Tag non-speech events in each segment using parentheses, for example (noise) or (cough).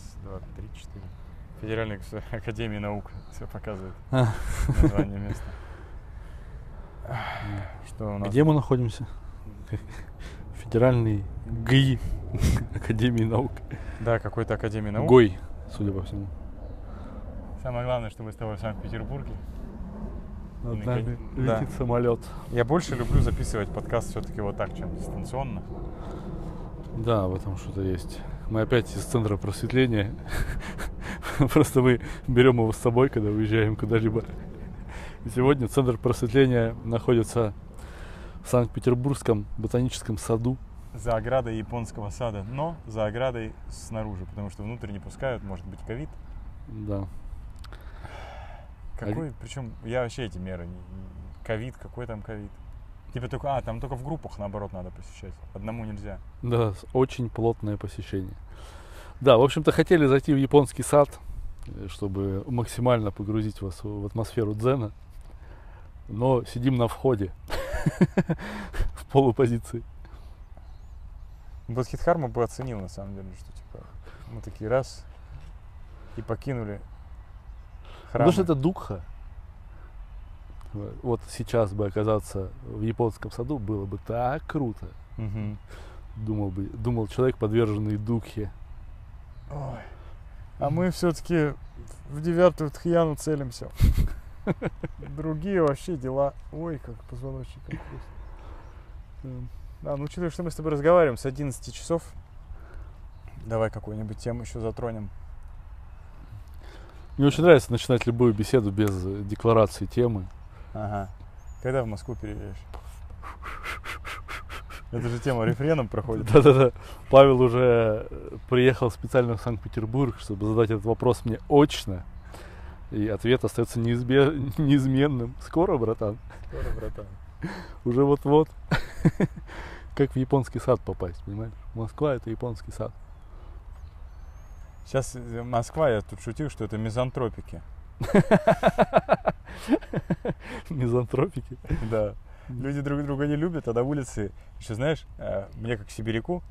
Раз, два, три, четыре. Федеральная государ- академия наук. Все показывает. А. Название места. Что у нас? Где мы находимся? Федеральный ГИ Академии наук. Да, какой-то академия наук. ГОЙ, судя по всему. Самое главное, что мы с тобой в Санкт-Петербурге. Над нами да. летит самолет. Я больше люблю записывать подкаст все-таки вот так, чем дистанционно. Да, в этом что-то есть. Мы опять из центра просветления. (laughs) Просто мы берем его с собой, когда уезжаем куда-либо. Сегодня центр просветления находится в Санкт-Петербургском ботаническом саду. За оградой японского сада, но за оградой снаружи, потому что внутрь не пускают, может быть ковид. Да. Какой, причем я вообще эти меры, ковид, какой там ковид? Типа только, а, там только в группах наоборот надо посещать, одному нельзя. Да, очень плотное посещение. Да, в общем-то, хотели зайти в японский сад, э, чтобы максимально погрузить вас в атмосферу дзена. Но сидим на входе (laughs) в полупозиции. Бодхидхарма бы оценил на самом деле, что типа мы такие раз и покинули храм. Потому что это дукха. Вот- сейчас бы оказаться в японском саду было бы так круто. Думал бы, думал человек, подверженный духе. Ой. А мы все-таки в девятую тхьяну целимся. (laughs) Другие вообще дела. Ой, как позвоночник. как хруст. М. А, ну учитывая, что мы с тобой разговариваем с 11 часов, давай какую-нибудь тему еще затронем. Мне очень нравится начинать любую беседу без декларации темы. Ага. Когда в Москву переедешь? Это же тема рефреном проходит. (laughs) Да-да-да. Павел уже э, приехал специально в Санкт-Петербург, чтобы задать этот вопрос мне очно. И ответ остается неизбе- (laughs) неизменным. Скоро, братан. Скоро, братан. (laughs) Уже вот-вот. Как в японский сад попасть, понимаешь? Москва это японский сад. Сейчас э, Москва, я тут шутил, что это мизантропики. (laughs) Мизантропики. Да. Люди друг друга не любят, а на улице, еще знаешь, э, мне как сибиряку,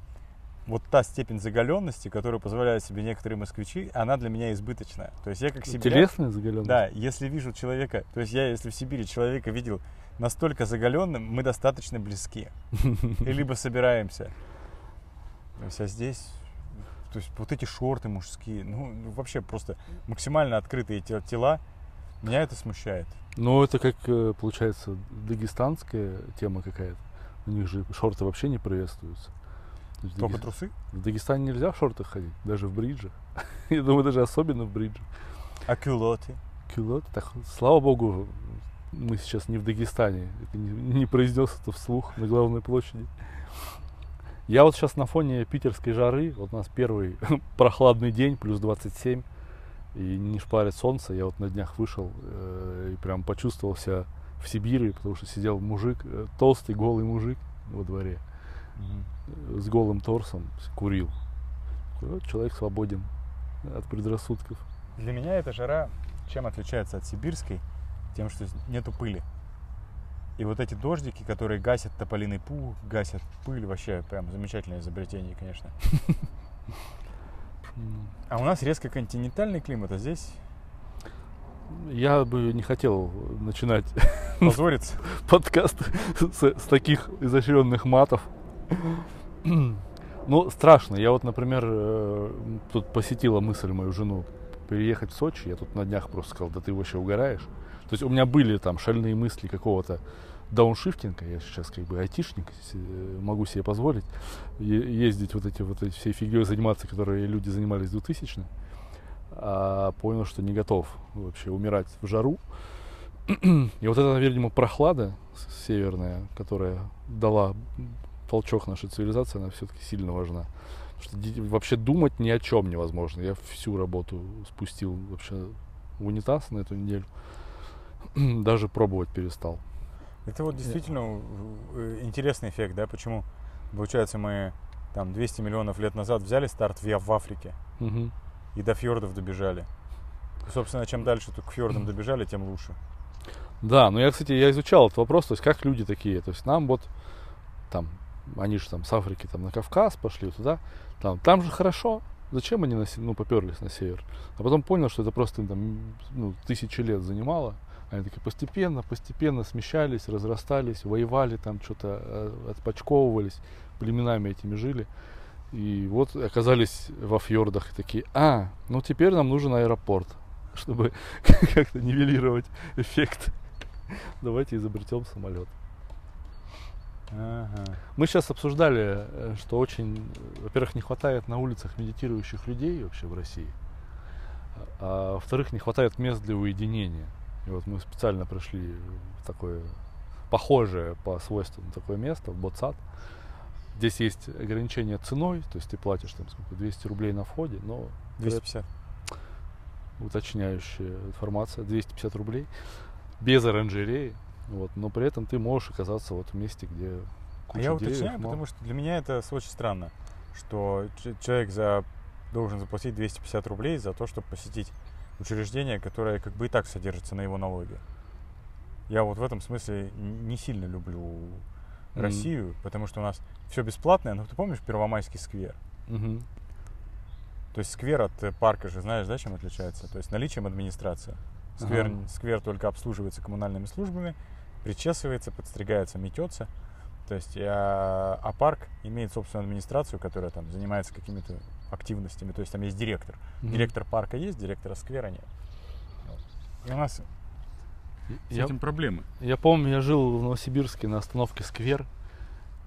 вот та степень заголенности, которую позволяют себе некоторые москвичи, она для меня избыточная. То есть я как сибиряк, Телесная заголенность? да, если вижу человека, то есть я, если в Сибири человека видел настолько заголенным, мы достаточно близки. (laughs) И либо собираемся. То есть, а здесь, то есть вот эти шорты мужские, ну ну, вообще просто максимально открытые те- тела, меня это смущает. Ну, это как, э, получается, дагестанская тема какая-то. У них же шорты вообще не приветствуются. В Только Дагес- трусы? В Дагестане нельзя в шортах ходить, даже в бриджах. (laughs) Я думаю, даже особенно в бриджах. А кюлоты? Кюлот. Так, слава богу, мы сейчас не в Дагестане. Это не, не произнес это вслух на главной площади. Я вот сейчас на фоне питерской жары, вот у нас первый (laughs) прохладный день, плюс 27, и не шпарит солнце. Я вот на днях вышел э, и прям почувствовал себя в Сибири, потому что сидел мужик, э, толстый голый мужик во дворе э, с голым торсом, курил. Вот человек свободен от предрассудков. Для меня эта жара чем отличается от сибирской? Тем, что нету пыли. И вот эти дождики, которые гасят тополиный пух, гасят пыль, вообще прям замечательное изобретение, конечно. А у нас резко континентальный климат, а здесь Я бы не хотел начинать позорится. (laughs) подкаст с, с таких изощренных матов. Ну, страшно. Я вот, например, э, тут посетила мысль мою жену переехать в Сочи. Я тут на днях просто сказал, да ты вообще угораешь. То есть у меня были там шальные мысли какого-то дауншифтинга. Я сейчас как бы айтишник, э, могу себе позволить ездить вот эти вот этой всей фигней заниматься, которые люди занимались в 2000 а понял, что не готов вообще умирать в жару. И вот эта, видимо, прохлада северная, которая дала толчок нашей цивилизации, она все-таки сильно важна. Потому что вообще думать ни о чем невозможно. Я всю работу спустил вообще в унитаз на эту неделю. (clears throat) Даже пробовать перестал. Это вот действительно э, интересный эффект, да, почему, получается, мы там 200 миллионов лет назад взяли старт в, в Африке Мгм. и до фьордов добежали. И, собственно, чем дальше к фьордам (clears throat) добежали, тем лучше. Да, но я, кстати, я изучал этот вопрос, то есть как люди такие, то есть нам вот там, они же там с Африки там на Кавказ пошли туда, там, там же хорошо, зачем они на, ну, поперлись на север. А потом понял, что это просто там, ну, тысячи лет занимало. Они такие постепенно, постепенно смещались, разрастались, воевали там, что-то э, отпочковывались, племенами этими жили. И вот оказались во фьордах и такие, а, ну теперь нам нужен аэропорт, (laughs) чтобы (laughs) как-то нивелировать эффект. Давайте изобретем самолет. Ага. Мы сейчас обсуждали, э, что очень, во-первых, не хватает на улицах медитирующих людей вообще в России, а во-вторых, не хватает мест для уединения. И вот мы специально пришли в такое похожее по свойствам такое место, в Боцат. Здесь есть ограничение ценой, то есть ты платишь там сколько, 200 рублей на входе, но 250. уточняющая информация, 250 рублей, без оранжереи, вот, но при этом ты можешь оказаться вот в месте, где А куча я деревьев, уточняю, мало. потому что для меня это очень странно, что человек за должен заплатить 250 рублей за то, чтобы посетить учреждение, которое как бы и так содержится на его налоги. Я вот в этом смысле не сильно люблю Мгм. Россию, потому что у нас все бесплатное. Ну, ты помнишь Первомайский сквер? Мгм. То есть сквер от э, парка же, знаешь, да, чем отличается? То есть наличием администрации. Сквер, Ага. сквер только обслуживается коммунальными службами, причесывается, подстригается, метется. То есть, а, а парк имеет собственную администрацию, которая там занимается какими-то активностями. То есть там есть директор. Мгм. Директор парка есть, директора сквера нет. Вот. И у нас с Я, этим проблемы. я помню, я жил в Новосибирске на остановке Сквер,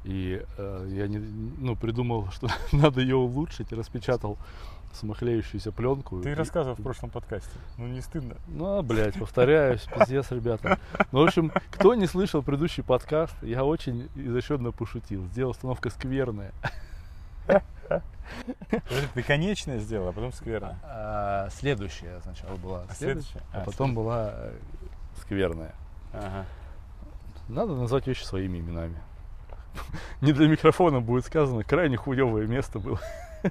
и э, я не, ну, придумал, что (laughs) надо ее улучшить, и распечатал самохлеющуюся пленку. Ты и- рассказывал в прошлом подкасте. Ну, не стыдно. Ну, блядь, повторяюсь, пиздец, ребята. Ну, в общем, кто не слышал предыдущий подкаст, я очень изощренно пошутил. Сделал остановка скверная. Ты конечное сделал, а потом скверно. А, следующая сначала была. А следующая, а А, потом была э, скверная. Ага. Надо назвать вещи своими именами. (laughs) Не для микрофона будет сказано, крайне хуевое место было. (laughs)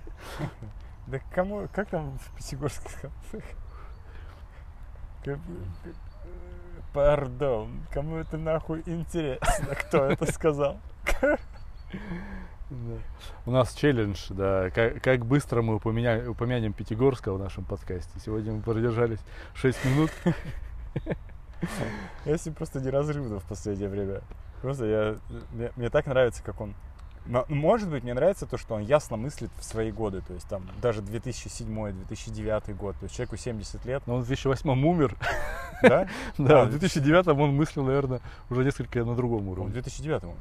Да кому, как там в Пятигорских концах? Как- Пардон, кому это нахуй интересно, кто это сказал? (laughs) У нас челлендж, да, как, как быстро мы упомя- упомянем Пятигорска в нашем подкасте. Сегодня мы продержались 6 минут. Ним просто неразрывно в последнее время. Просто я, мне, мне так нравится, как он... Но, Может быть, мне нравится то, что он ясно мыслит в свои годы. То есть там даже 2007-2009 год. То есть человеку 70 лет, Но он в 2008 умер. да? (laughs) Да, в 2009 он мыслил, наверное, уже несколько на другом Он в уровне. 2009 умер.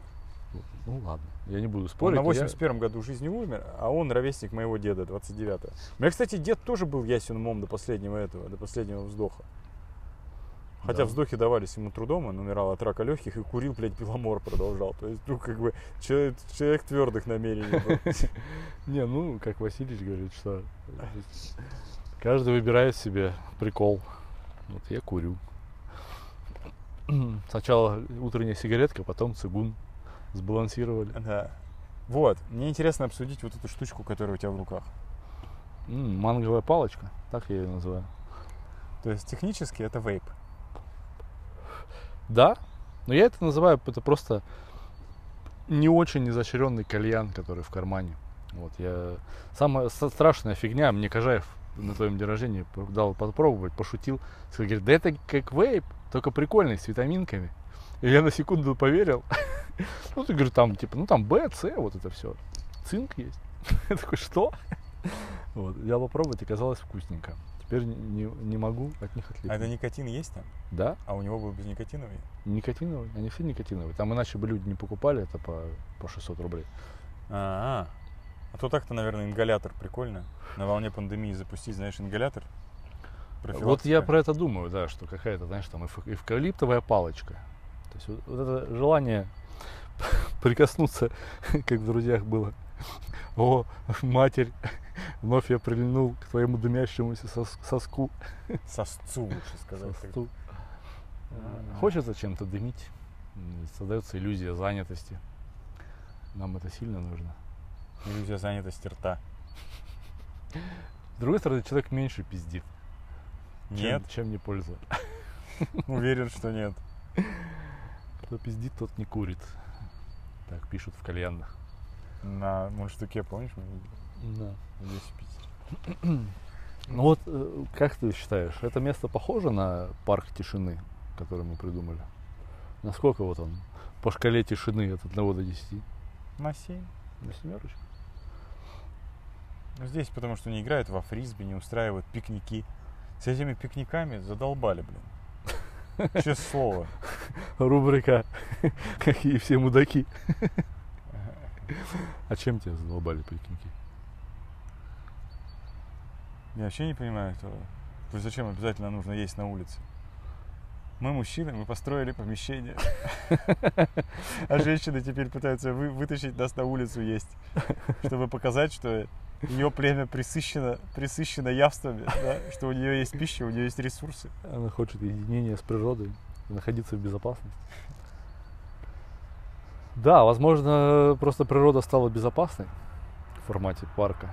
Ну ладно, я не буду Он спорить. на я- 81 году жизни умер, а он ровесник моего деда, 29 У меня, кстати, дед тоже был ясен умом до последнего этого, до последнего вздоха. Хотя Да. вздохи давались ему трудом, он умирал от рака легких и курил, блядь, беломор продолжал. То есть, ну, как бы, человек, человек твердых намерений был. (laughs) Не, ну, как Васильевич говорит, что каждый выбирает себе прикол. Вот я курю. (clears throat) Сначала утренняя сигаретка, потом цигун. Сбалансировали. Да. Вот, мне интересно обсудить вот эту штучку, которая у тебя в руках. М, манговая палочка, так я ее называю. То есть, технически это вейп. Да, но я это называю, это просто не очень изощренный кальян, который в кармане. Вот я самая страшная фигня, мне Кожаев на твоем день рождения дал попробовать, пошутил, сказал, говорит, да это как вейп, только прикольный, с витаминками. И я на секунду поверил. (laughs) Ну, ты говоришь, там, типа, ну там Б, С, вот это все. Цинк есть. (laughs) Я такой, что? Вот, я попробовать, оказалось вкусненько. Теперь не, не- могу от них А это отлипнуть. никотин есть там? Да, А у него был безникотиновый? Никотиновые, они все никотиновые. Там иначе бы люди не покупали это по, по 600 рублей. А, а то так-то, наверное, ингалятор прикольно. На волне пандемии запустить, знаешь, ингалятор. Вот я про это думаю, да, что какая-то, знаешь, там эвк- эвкалиптовая палочка. Есть вот, вот это желание (laughs) прикоснуться, (laughs) как в друзьях было. О, матерь, вновь я прильнул к твоему дымящемуся сос- соску. Сосцу, лучше сказать. Сосцу. Хочется чем-то дымить. Создается иллюзия занятости. Нам это сильно нужно. Иллюзия занятости рта. С другой стороны, человек меньше пиздит. чем- Нет, Чем, не польза. уверен, что нет. (laughs) Кто пиздит, тот не курит. Так пишут в кальянных. На мундштуке, помнишь? Да. здесь в Питере. (clears throat) Ну вот, э, как ты считаешь, это место похоже на парк тишины, который мы придумали? Насколько вот он по шкале тишины от 1 до 10? На 7. На семерочку? Ну, здесь потому что не играют во фрисби, не устраивают пикники. С этими пикниками задолбали, блин. Честное слово. Рубрика «Какие все мудаки». А чем тебя задолбали пикники? Я вообще не понимаю этого. То есть зачем обязательно нужно есть на улице? Мы мужчины, мы построили помещение. А женщины теперь пытаются вы, вытащить нас на улицу есть, чтобы показать, что ее племя присыщено, присыщено явствами, да? что у нее есть пища, у нее есть ресурсы. Она хочет единения с природой, находиться в безопасности. Да, возможно, просто природа стала безопасной в формате парка.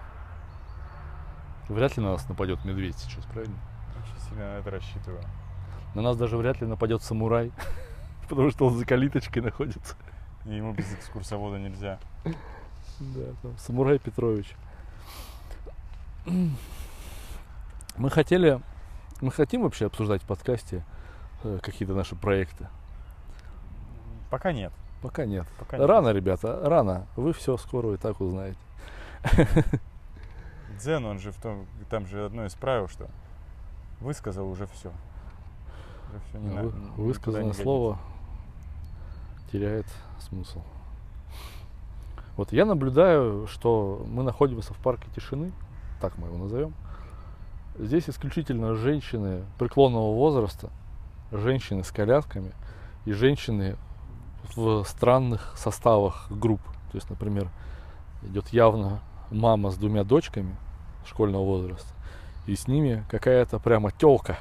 Вряд ли на нас нападет медведь сейчас, правильно? Очень сильно на это рассчитываю. На нас даже вряд ли нападет самурай, (laughs) потому что он за калиточкой находится. И ему без экскурсовода нельзя. Да, там самурай Петрович. Мы хотели, мы хотим вообще обсуждать в подкасте э, какие-то наши проекты. Пока нет. Пока нет. Пока нет. Рано, ребята, рано. Вы все скоро и так узнаете. (laughs) Дзен, он же в том, там же одно из правил, что высказал уже все. Уже всё, не Вы- не Высказанное годится. слово теряет смысл. Вот я наблюдаю, что мы находимся в парке тишины, так мы его назовем. Здесь исключительно женщины преклонного возраста, женщины с колясками и женщины в странных составах групп. То есть, например, идет явно мама с двумя дочками школьного возраста, и с ними какая-то прямо телка.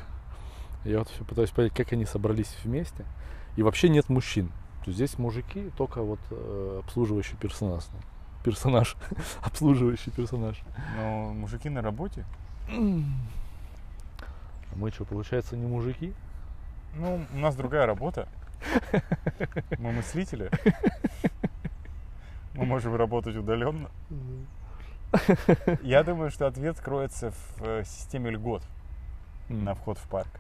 Я вот все пытаюсь понять, как они собрались вместе. И вообще нет мужчин. То есть здесь мужики, только вот э, обслуживающий персонаж. Персонаж. (laughs) обслуживающий персонаж. Но мужики на работе. А мы что, получается, не мужики? Ну, у нас другая работа. (laughs) Мы мыслители. Мы можем работать удаленно. Я думаю, что ответ кроется в э, системе льгот на вход в парк.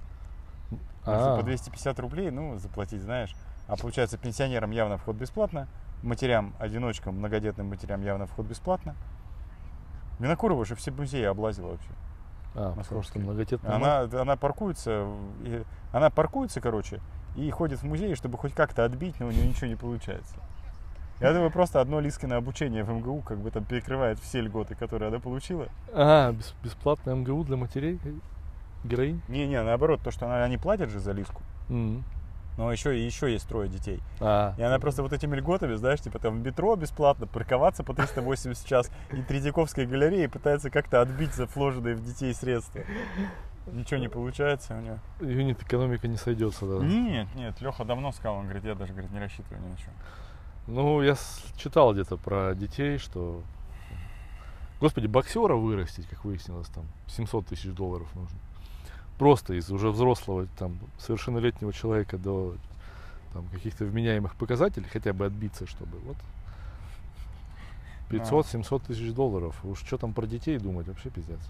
А, по 250 рублей, ну, заплатить, знаешь. А получается, пенсионерам явно вход бесплатно, матерям, одиночкам, многодетным матерям явно вход бесплатно. Винокурова же все музеи облазила вообще. а, московские. многодетный Она, она паркуется, и- она паркуется, короче, и ходит в музей, чтобы хоть как-то отбить, но у нее ничего не получается. Я думаю, просто одно Лискино обучение в МГУ как бы там перекрывает все льготы, которые она получила. А, бес- бесплатный МГУ для матерей? Героинь? Не-не, наоборот, то, что она, они платят же за Лиску, М. но еще, еще есть трое детей. А, И она просто вот этими льготами, знаешь, типа там в метро бесплатно, парковаться по 380 в час и Третьяковской галереи пытается как-то отбить за вложенные в детей средства. Ничего не получается у нее. юнит экономика не сойдется, да. Нет, нет, Леха давно сказал, он говорит, я даже говорит, не рассчитываю ни на что. Ну, я читал где-то про детей, что... Господи, боксера вырастить, как выяснилось, там 700 тысяч долларов нужно. Просто из уже взрослого, там, совершеннолетнего человека до там, каких-то вменяемых показателей, хотя бы отбиться, чтобы вот 500-700 тысяч долларов. Уж что там про детей думать, вообще пиздец.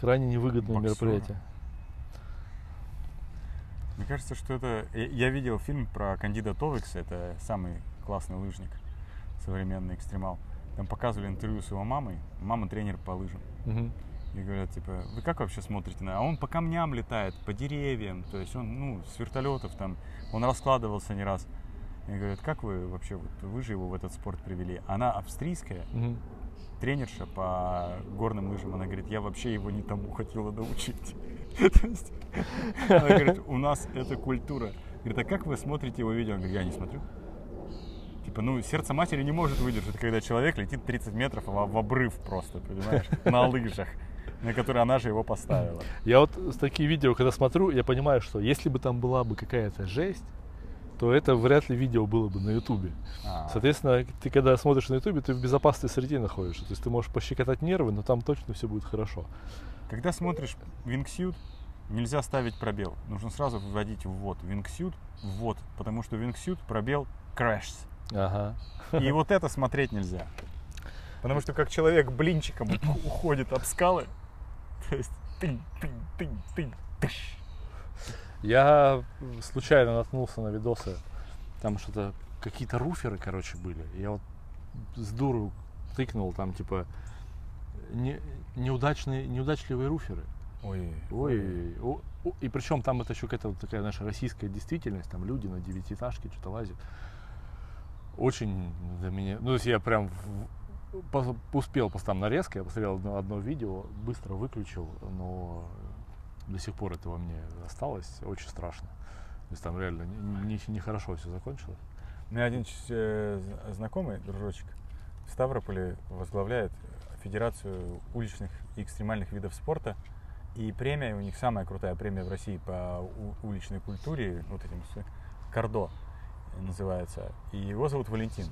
Крайне невыгодное Боксера. мероприятие. Мне кажется, что это... Я я видел фильм про Кандида Товекса, это самый классный лыжник, современный экстремал. Там показывали интервью с его мамой, мама тренер по лыжам. Мгм. И говорят, типа, вы как вообще смотрите на... А он по камням летает, по деревьям, то есть он, ну, с вертолетов там, он раскладывался не раз. И говорят, как вы вообще, вот вы же его в этот спорт привели? Она австрийская, Мгм. тренерша по горным лыжам, она говорит, я вообще его не тому хотела научить. (laughs) Она говорит, у нас это культура. Говорит, а как вы смотрите его видео? Он говорит, я не смотрю. Типа, ну, сердце матери не может выдержать, когда человек летит 30 метров в обрыв просто, понимаешь, на лыжах, на которые она же его поставила. (laughs) Я вот такие видео, когда смотрю, я понимаю, что если бы там была бы какая-то жесть, то это вряд ли видео было бы на Ютубе. А, Соответственно, ты когда смотришь на Ютубе, ты в безопасной среде находишься. То есть ты можешь пощекотать нервы, но там точно все будет хорошо. Когда смотришь вингсют, нельзя ставить пробел. Нужно сразу вводить ввод. Вингсют, ввод. Потому что вингсют, пробел, crashs. Ага. И вот это смотреть нельзя. Потому что как человек блинчиком уходит об скалы, то есть тынь, тынь, тынь, тынь, тыщ. Я случайно наткнулся на видосы, там что-то, какие-то руферы, короче, были. Я вот с дуру тыкнул, там типа не, неудачные, неудачливые руферы. Ой, Ой, о- о- и причем там это еще какая-то вот такая наша российская действительность, там люди на девятиэтажке что-то лазят. Очень для меня, ну то есть я прям успел просто там нарезка, я посмотрел одно, одно видео, быстро выключил, но до сих пор это во мне осталось, очень страшно. То есть там реально нехорошо не, нехорошо все закончилось. У меня один э, знакомый, дружочек, в Ставрополе возглавляет Федерацию уличных и экстремальных видов спорта. И премия у них самая крутая премия в России по у- уличной культуре, вот этим Кардо называется. И его зовут Валентин.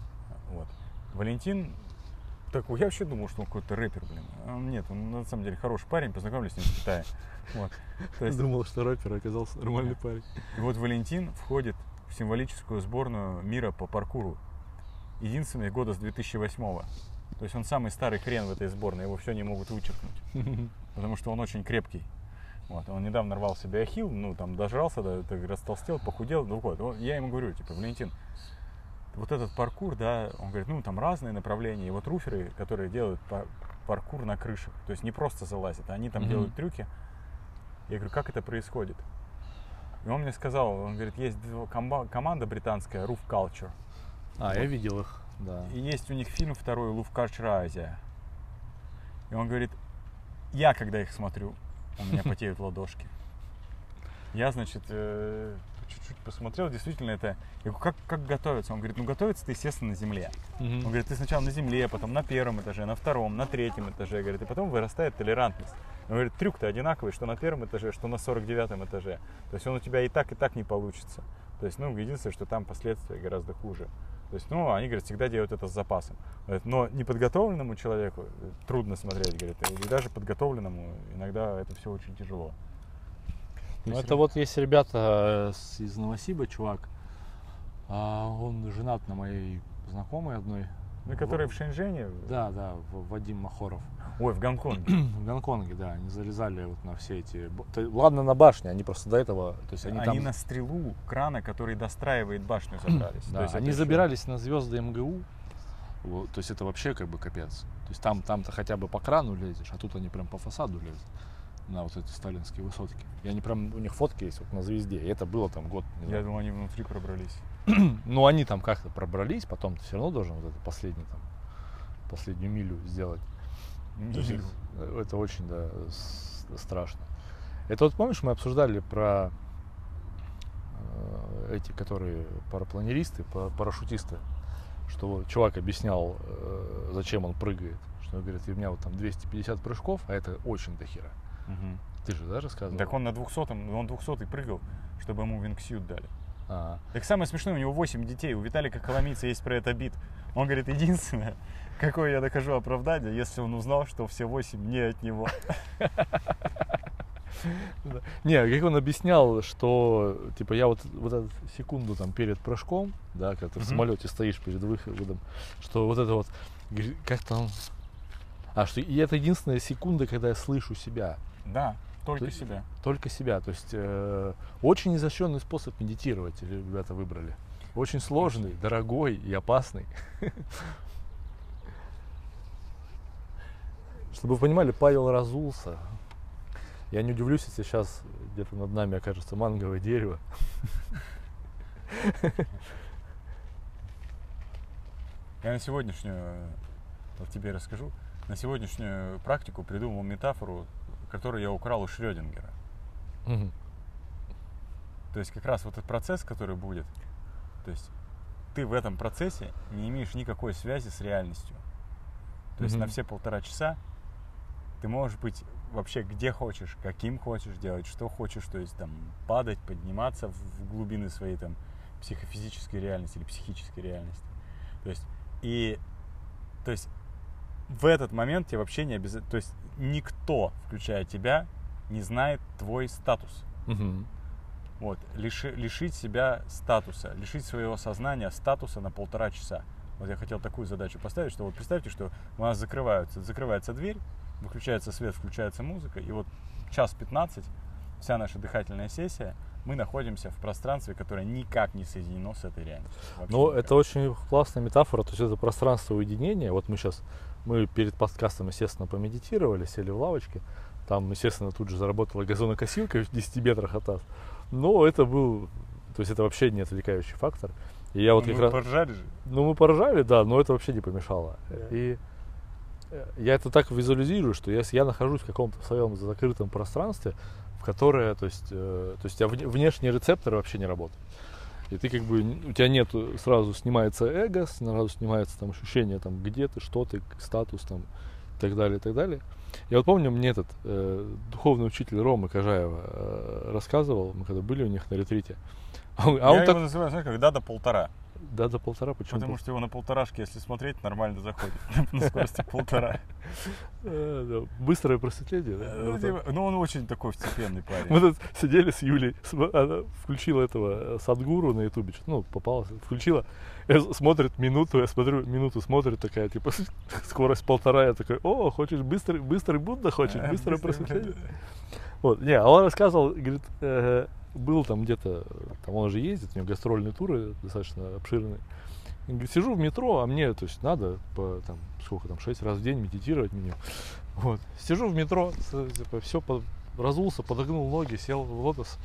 Вот. Валентин такой, я вообще думал, что он какой-то рэпер, блин. А нет, он на самом деле хороший парень, познакомились с ним в Китае. Вот. То есть Думал, что рэпер оказался нормальный парень. и вот Валентин входит в символическую сборную мира по паркуру. Единственный года с 2008 -го. То есть он самый старый хрен в этой сборной, его все не могут вычеркнуть. (laughs) Потому что он очень крепкий. Вот. Он недавно рвал себе ахилл, ну там дожрался, да, так растолстел, похудел. Ну Вот я ему говорю, типа, Валентин, вот этот паркур, да, он говорит, ну там разные направления. И вот руферы, которые делают пар- паркур на крышах, то есть не просто залазят, а они там Мгм. делают трюки. Я говорю, как это происходит? И он мне сказал, он говорит, есть команда британская, Roof Culture. А, я видел их, да. И есть у них фильм второй, Roof Culture Азия. И он говорит, я когда их смотрю, у меня (laughs) потеют ладошки. Я, значит, э, чуть-чуть посмотрел, действительно это... Я говорю, как, как готовиться? Он говорит, ну готовится ты, естественно, на земле. Он говорит, ты сначала на земле, потом на первом этаже, на втором, на третьем этаже, говорит, и потом вырастает толерантность. Он говорит, трюк-то одинаковый, что на первом этаже, что на 49 этаже. То есть он у тебя и так, и так не получится. То есть, ну, единственное, что там последствия гораздо хуже. То есть, ну, они, говорят, всегда делают это с запасом. Но неподготовленному человеку э, трудно смотреть, говорит, и даже подготовленному иногда это все очень тяжело. Ну, это вот есть ребята э, из Новосиба, чувак. А, он женат на моей знакомой одной. Ну, которые в Шэньчжэне, Да, да, В- Вадим Махоров. ой, в Гонконге. (clears throat) В Гонконге, да, они залезали вот на все эти... Ладно, на башне, они просто до этого... То есть они, Они, там... на стрелу крана, который достраивает башню, забрались. Да, (clears throat) То есть они ещё- забирались на звезды МГУ. Вот, то есть это вообще как бы капец. То есть там, там-то хотя бы по крану лезешь, а тут они прям по фасаду лезут на вот эти сталинские высотки. И они прям, у них фотки есть вот на звезде. И это было там год, Я знаю. думал, они внутри пробрались. (clears throat) Ну, они там как-то пробрались, потом ты все равно должен вот это последний там, последнюю милю сделать. Милю. это- Это очень, да, страшно. Это вот помнишь, мы обсуждали про э, эти, которые парапланеристы, па- парашютисты, что чувак объяснял, э, зачем он прыгает. Что он говорит, у меня вот там 250 прыжков, а это очень дохера. Мгм. Ты же, да, рассказывал? Так он на 200 он 200 прыгал, чтобы ему вингсьют дали. А, Так самое смешное, у него 8 детей, у Виталика Коломийца есть про это бит. Он говорит, единственное, какое я докажу оправдание, если он узнал, что все 8 не от него. Не, как он объяснял, что типа я вот, вот эту секунду там перед прыжком, да, когда ты в самолете стоишь перед выходом, что вот это вот говорит, как там. А, что и это единственная секунда, когда я слышу себя. Да, только Ты- себя. Только себя. То есть э, очень изощренный способ медитировать ребята выбрали. Очень сложный, дорогой и опасный. (laughs) Чтобы вы понимали, Павел разулся. Я не удивлюсь, если сейчас где-то над нами окажется манговое дерево. Я на сегодняшнюю, вот тебе расскажу, на сегодняшнюю практику придумал метафору, которую я украл у Шрёдингера. Мгм. То есть как раз вот этот процесс, который будет, то есть ты в этом процессе не имеешь никакой связи с реальностью. То есть на все полтора часа ты можешь быть вообще где хочешь, каким хочешь делать, что хочешь, то есть там падать, подниматься в, в глубины своей там психофизической реальности или психической реальности. То есть и то есть в этот момент тебе вообще не обязательно, то есть никто, включая тебя, не знает твой статус. Мгм. Вот, лиши- лишить себя статуса, лишить своего сознания статуса на полтора часа. Вот я хотел такую задачу поставить, что вот представьте, что у нас закрываются, закрывается дверь, выключается свет, включается музыка, и вот час 15, вся наша дыхательная сессия, мы находимся в пространстве, которое никак не соединено с этой реальностью. Ну, никак. это очень классная метафора, то есть это пространство уединения. Вот мы сейчас, мы перед подкастом, естественно, помедитировали, сели в лавочке. Там, естественно, тут же заработала газонокосилка в 10 метрах от нас. Но это был, то есть это вообще не отвлекающий фактор. И я вот Ну, как мы раз... поржали же. Ну, мы поржали, да, но это вообще не помешало. Да. И э, я это так визуализирую, что если я нахожусь в каком-то своем закрытом пространстве, в которое, то есть, э, то есть вне- внешние рецепторы вообще не работают. И ты как бы, у тебя нет, сразу снимается эго, сразу снимается там ощущение, там, где ты, что ты, статус там, и так далее, и так далее. Я вот помню, мне этот э, духовный учитель Ромы Кожаева э, рассказывал, мы когда были у них на ретрите, а он, а Я он его так, называю, знаешь, как да до полтора. Да, до полтора, почему Потому что его на полторашке, если смотреть, нормально заходит. (laughs) На скорости (laughs) полтора. Э, Быстрое просветление, да? Ну, так. Ну, он очень такой встепенный Мы парень. тут сидели с Юлей, она включила этого э, Садгуру на ютубе, ну, попалась, включила, э, смотрит минуту, я смотрю, минуту смотрит такая, типа, (laughs) скорость полтора, я такой, о, хочешь быстрый, быстрый Будда хочешь, А, быстрое просветление? Вот, не, а он рассказывал, говорит, э, был там где-то, там он же ездит, у него гастрольные туры достаточно обширные. И говорит, сижу в метро, а мне, то есть, надо по, там, сколько там, 6 раз в день медитировать минимум. Вот. Сижу в метро, типа, все разулся, подогнул ноги, сел в лотос,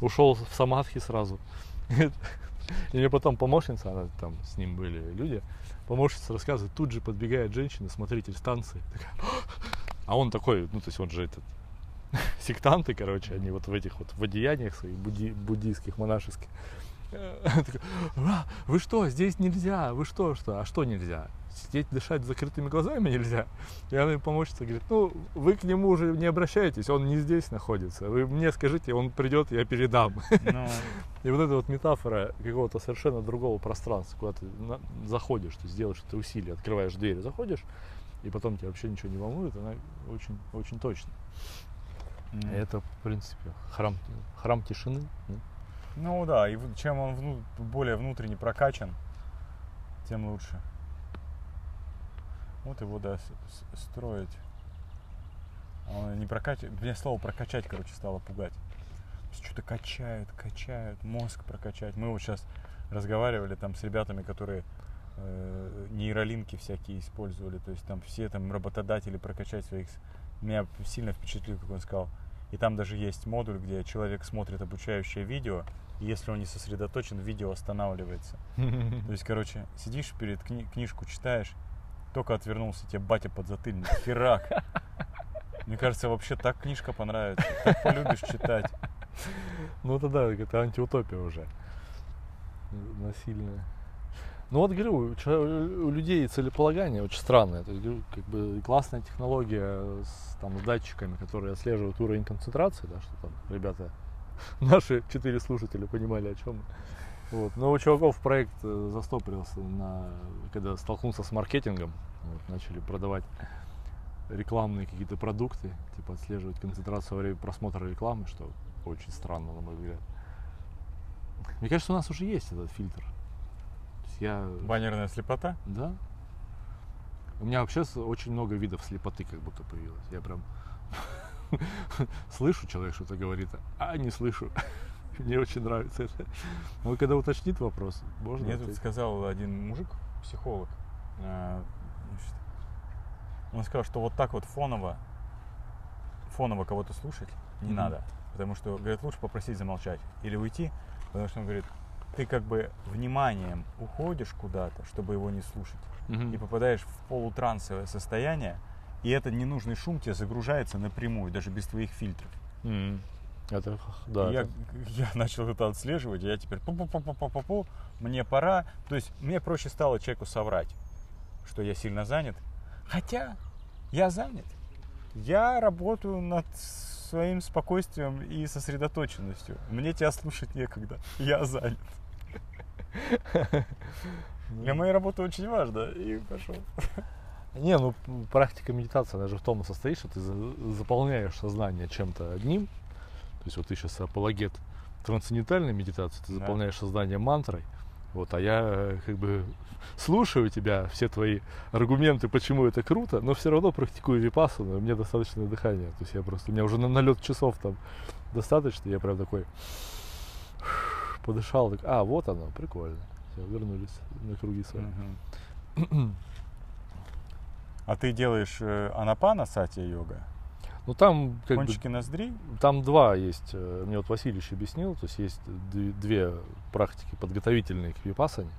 ушел в самадхи сразу. И мне потом помощница, она там с ним были люди, помощница рассказывает, тут же подбегает женщина, смотритель станции, такая, а он такой, ну то есть он же этот (laughs) сектанты, короче, они вот в этих вот в одеяниях своих будди- буддийских, монашеских. Э, (laughs) такой, «А, Вы что, здесь нельзя? Вы что, что? А что нельзя? Сидеть, дышать с закрытыми глазами нельзя? И она им помощница говорит, ну, вы к нему уже не обращайтесь, он не здесь находится. Вы мне скажите, он придет, я передам. Ну, (laughs) И вот эта вот метафора какого-то совершенно другого пространства, куда ты заходишь, ты сделаешь это усилие, открываешь дверь, заходишь, и потом тебя вообще ничего не волнует, она очень, очень точно. М. Это, в принципе, храм, храм тишины. Ну да, и чем он вну- более внутренне прокачан, тем лучше. Вот его, да, строить. А Он не прокачивает. Мне слово прокачать, короче, стало пугать. Что-то качают, качают, мозг прокачать. Мы вот сейчас разговаривали там с ребятами, которые э, нейролинки всякие использовали. То есть там все там работодатели прокачать своих. Меня сильно впечатлил, как он сказал. И там даже есть модуль, где человек смотрит обучающее видео, и если он не сосредоточен, видео останавливается. (laughs) То есть, короче, сидишь перед кни- книжку читаешь, только отвернулся, тебе батя под затыльник, херак. Мне кажется, вообще так книжка понравится, так полюбишь читать. Ну это да, это антиутопия уже. Насильная. Ну вот говорю, у людей целеполагание очень странное. То есть, как бы классная технология с, там, с датчиками, которые отслеживают уровень концентрации, да, что там ребята, (laughs) наши четыре слушателя понимали, о чем. Вот. Но у чуваков проект э, застопорился, на, когда столкнулся с маркетингом, вот, начали продавать рекламные какие-то продукты, типа отслеживать концентрацию во время просмотра рекламы, что очень странно, на мой взгляд. Мне кажется, у нас уже есть этот фильтр. Я... Баннерная слепота? Да. У меня вообще очень много видов слепоты как будто появилось. Я прям (laughs) слышу, человек что-то говорит, а не слышу. (laughs) Мне очень нравится это. Но когда уточнит вопрос, можно Мне тут ответить? сказал один мужик, психолог, э, он сказал, что вот так вот фоново, фоново кого-то слушать не Мгм. надо. Потому что, говорит, лучше попросить замолчать или уйти, потому что он говорит, ты как бы вниманием уходишь куда-то, чтобы его не слушать, Мгм. и попадаешь в полутрансовое состояние, и этот ненужный шум тебе загружается напрямую, даже без твоих фильтров. Это, да. Я, это- (laughs) я начал это отслеживать, и я теперь пу-пу-пу-пу-пу-пу, мне пора. То есть мне проще стало человеку соврать, что я сильно занят. Хотя я занят. Я работаю над своим спокойствием и сосредоточенностью. Мне тебя слушать некогда. (laughs) Я занят. (laughs) Для моей работы очень важно. И пошел. (laughs) Не, ну практика медитации, она же в том и состоит, что ты за- заполняешь сознание чем-то одним. То есть вот ты сейчас апологет трансцендентальной медитации, ты Да. заполняешь сознание мантрой, Вот, а я э, как бы слушаю тебя, все твои аргументы, почему это круто, но все равно практикую випассану, и мне достаточно дыхания. То есть я просто, у меня уже на налет часов там достаточно, я прям такой (sighs) подышал, так, а, вот оно, прикольно. Все, вернулись на круги свои. А ты делаешь э, анапана сатья йога? Ну там как бы Кончики ноздрей? Там два есть, э, мне вот Васильевич объяснил, то есть есть две практики подготовительные к випассане.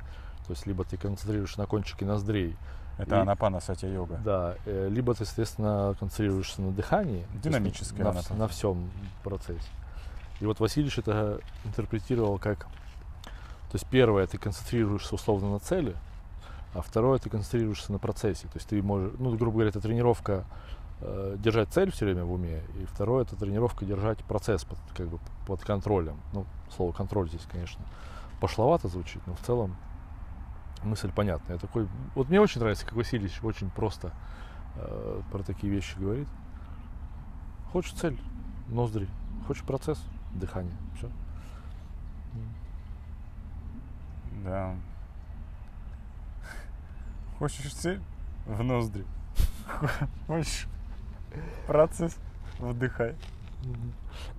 То есть либо ты концентрируешься на кончике ноздрей, Это И- анапана сатья йога. да, э, либо ты, соответственно, концентрируешься на дыхании. Динамическое на, там. на всем процессе. И вот Васильевич это интерпретировал как, то есть первое, ты концентрируешься условно на цели, а второе, ты концентрируешься на процессе. То есть ты можешь, ну, грубо говоря, это тренировка э, держать цель все время в уме, и второе, это тренировка держать процесс под, как бы, под контролем. Ну, слово контроль здесь, конечно, пошловато звучит, но в целом мысль понятная. Я такой, вот мне очень нравится, как Васильевич очень просто э, про такие вещи говорит. Хочешь цель, ноздри, хочешь процесс, дыхание, все. Да. (laughs) Хочешь цель? В ноздри. (laughs) Хочешь процесс? Вдыхай.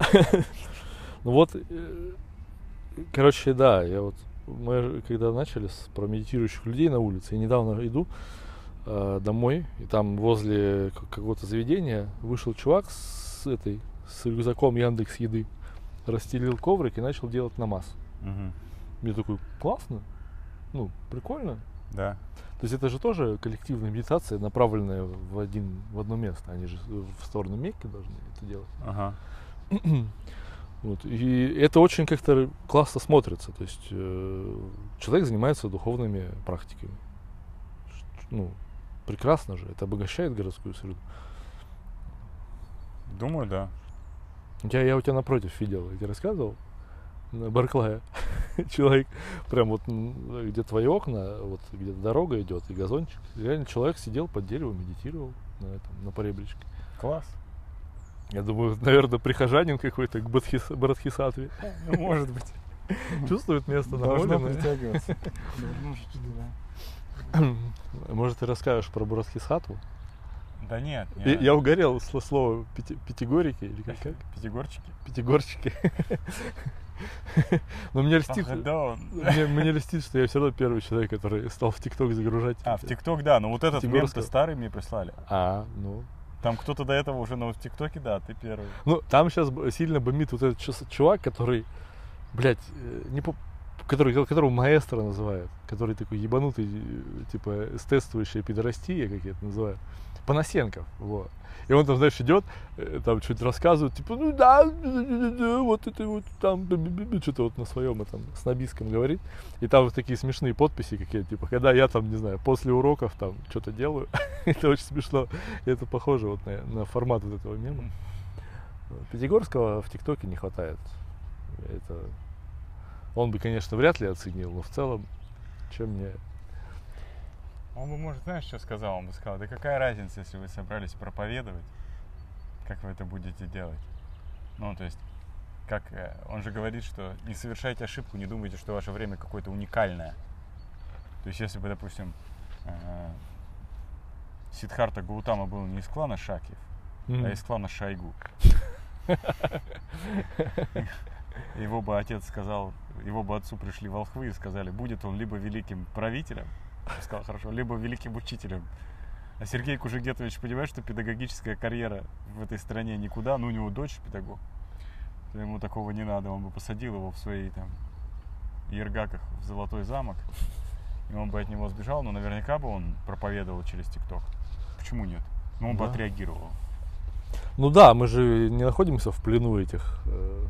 (laughs) Ну вот, э, короче, да, я вот, мы когда начали с, про медитирующих людей на улице, я недавно иду э, домой, и там возле какого-то заведения вышел чувак с этой, с рюкзаком Яндекс Еды, расстелил коврик и начал делать намаз. Мгм. Мне такой, классно, ну, прикольно. Да. То есть это же тоже коллективная медитация, направленная в, один, в одно место. Они же в сторону Мекки должны это делать. Ага. (clears throat) (clears throat) Вот. И это очень как-то классно смотрится. То есть э, человек занимается духовными практиками. Ну, прекрасно же, это обогащает городскую среду. Думаю, да. Я, я у тебя напротив видел, я тебе рассказывал, на Барклая. (laughs) Человек, прям вот где твои окна, вот где дорога идет и газончик. Реально человек сидел под деревом, медитировал на этом, на поребричке. Класс. Я думаю, (laughs) наверное, прихожанин какой-то к Бадхис- Брадхисатве. Ну, может быть. (laughs) Чувствует место Должно намоленное. притягиваться. (laughs) Может, ты расскажешь про Брадхисатву? Да нет. Я, я угорел с слово пяти- пятигорики или как, как? Пятигорчики. Пятигорчики. Но мне льстит, мне, мне льстит, что я все равно первый человек, который стал в ТикТок загружать. А, в ТикТок, да. Но вот этот мем старый мне прислали. А, ну. Там кто-то до этого уже, но в ТикТоке, да, ты первый. Ну, там сейчас сильно бомбит вот этот чувак, который, блядь, э, не по- который, которого маэстро называют, который такой ебанутый, э, типа, эстетствующая пидорастия, как я это называю, Панасенков, вот. И он там, знаешь, идет, э, там что-то рассказывает, типа, ну да, вот это вот там, что-то вот на своем этом снобистском говорит. И там вот такие смешные подписи какие-то, типа, когда я там, не знаю, после уроков там что-то делаю, (laughs) это очень смешно. Это похоже вот на, на формат вот этого мема. Пятигорского в ТикТоке не хватает. Это он бы, конечно, вряд ли оценил, но в целом, чем мне... Он бы, может, знаешь, что сказал? Он бы сказал, да какая разница, если вы собрались проповедовать, как вы это будете делать? Ну, то есть, как э, он же говорит, что не совершайте ошибку, не думайте, что ваше время какое-то уникальное. То есть, если бы, допустим, э, Сидхарта Гаутама был не из клана Шакьев, а из клана Шойгу. Его бы отец сказал, его бы отцу пришли волхвы и сказали, будет он либо великим правителем, он сказал, хорошо, либо великим учителем. А Сергей Кужегетович понимает, что педагогическая карьера в этой стране никуда, ну у него дочь педагог, ему такого не надо, он бы посадил его в свои там ергаках в Золотой замок, и он бы от него сбежал, но наверняка бы он проповедовал через ТикТок. Почему нет? Ну он бы Да. отреагировал. Ну да, мы же не находимся в плену этих э,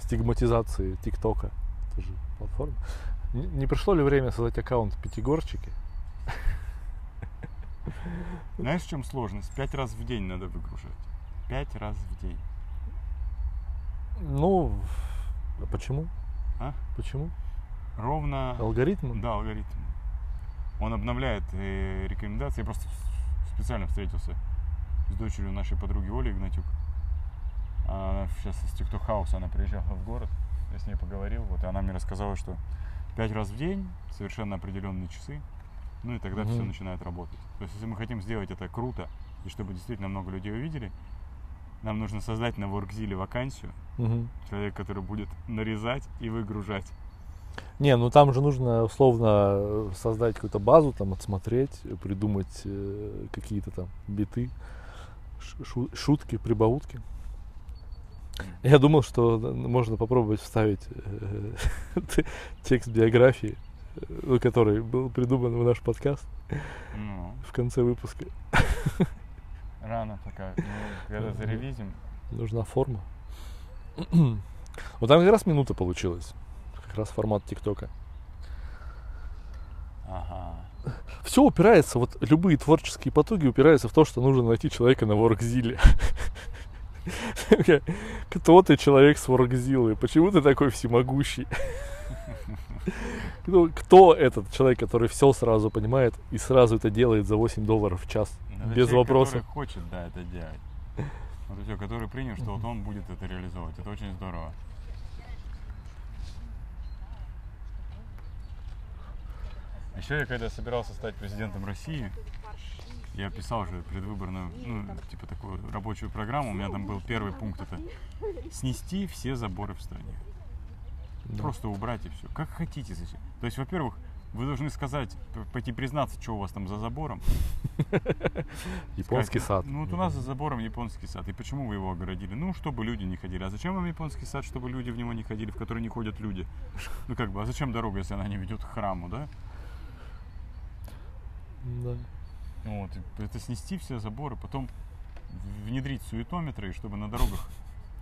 стигматизации ТикТока. Это же платформа. Не, пришло ли время создать аккаунт Пятигорчики? Знаешь, в чем сложность? Пять раз в день надо выгружать. Пять раз в день. Ну, а почему? А? Почему? Ровно... Алгоритм? Да, алгоритм. Он обновляет э, рекомендации. Я просто специально встретился с дочерью нашей подруги Оли Игнатюк. Она сейчас из TikTok House, она приезжала в город. Я с ней поговорил, вот, и она мне рассказала, что пять раз в день, совершенно определенные часы, ну и тогда все Мгм. начинает работать. То есть, если мы хотим сделать это круто, и чтобы действительно много людей увидели, нам нужно создать на WorkZilla вакансию, Мгм. человек, который будет нарезать и выгружать. Не, ну там же нужно условно э, создать какую-то базу, там отсмотреть, придумать э, какие-то там биты, шутки, прибаутки. Я думал, что н- можно попробовать вставить э, (laughs) текст биографии, э, который был придуман в наш подкаст Ну, в конце выпуска. рано пока. Ну, когда зарелизим, Нужна форма. (clears throat) Вот там как раз минута получилась. Как раз формат ТикТока. ага. Все упирается, вот любые творческие потуги упираются в то, что нужно найти человека на воркзиле. (laughs) (laughs) Кто ты человек с воркзилой? Почему ты такой всемогущий? Ну, кто этот человек, который все сразу понимает и сразу это делает за 8 долларов в час? Это Без человек, вопросов. который хочет, да, это делать. Вот все, который принял, что вот он будет это реализовывать. Это очень здорово. Еще я когда собирался стать президентом России, я писал же предвыборную, ну, типа такую рабочую программу. У меня там был первый пункт это снести все заборы в стране. Да. Просто убрать и все. Как хотите зачем. То есть, во-первых, вы должны сказать, пойти признаться, что у вас там за забором. (laughs) Японский сад. Ну, вот у нас за забором японский сад. И почему вы его огородили? Ну, чтобы люди не ходили. А зачем вам японский сад, чтобы люди в него не ходили, в который не ходят люди? Ну, как бы, а зачем дорога, если она не ведет к храму, да? Да. Вот, это снести все заборы, потом внедрить суетометры, и чтобы на дорогах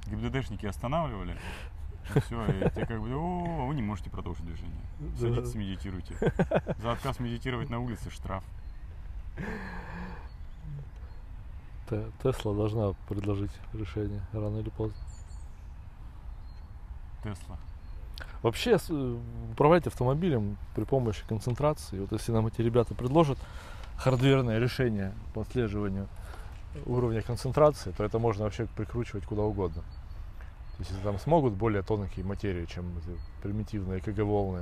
ГИБДДшники останавливали. И все, и тебе как бы, о, вы не можете продолжить движение. Садитесь, медитируйте. За отказ медитировать на улице штраф. Тесла должна предложить решение рано или поздно. Тесла. Вообще э, управлять автомобилем при помощи концентрации, вот если нам эти ребята предложат хардверное решение по отслеживанию уровня концентрации, то это можно вообще прикручивать куда угодно. То есть если там смогут более тонкие материи, чем эти примитивные КГ-волны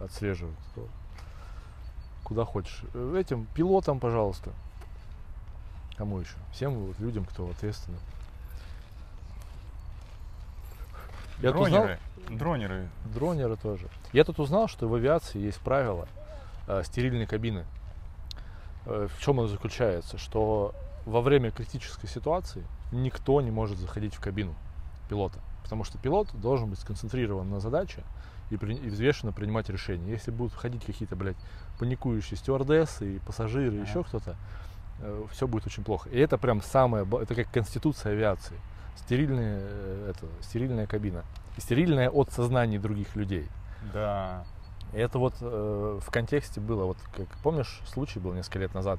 э, отслеживать, то куда хочешь. Э, Этим пилотам, пожалуйста. Кому еще? Всем вот людям, кто ответственный. Я тут узнал- Дронеры. Дронеры. Дронеры тоже. Я тут узнал, что в авиации есть правило э, стерильной кабины. Э, в чем оно заключается? Что во время критической ситуации никто не может заходить в кабину пилота. Потому что пилот должен быть сконцентрирован на задаче и, при- и взвешенно принимать решения. Если будут входить какие-то, блядь, паникующие стюардессы и пассажиры, и Ага. еще кто-то, все будет очень плохо. И это прям самое, это как конституция авиации. Стерильная, э, это, стерильная кабина. И стерильная от сознаний других людей. Да. И это вот э, в контексте было, вот как помнишь, случай был несколько лет назад,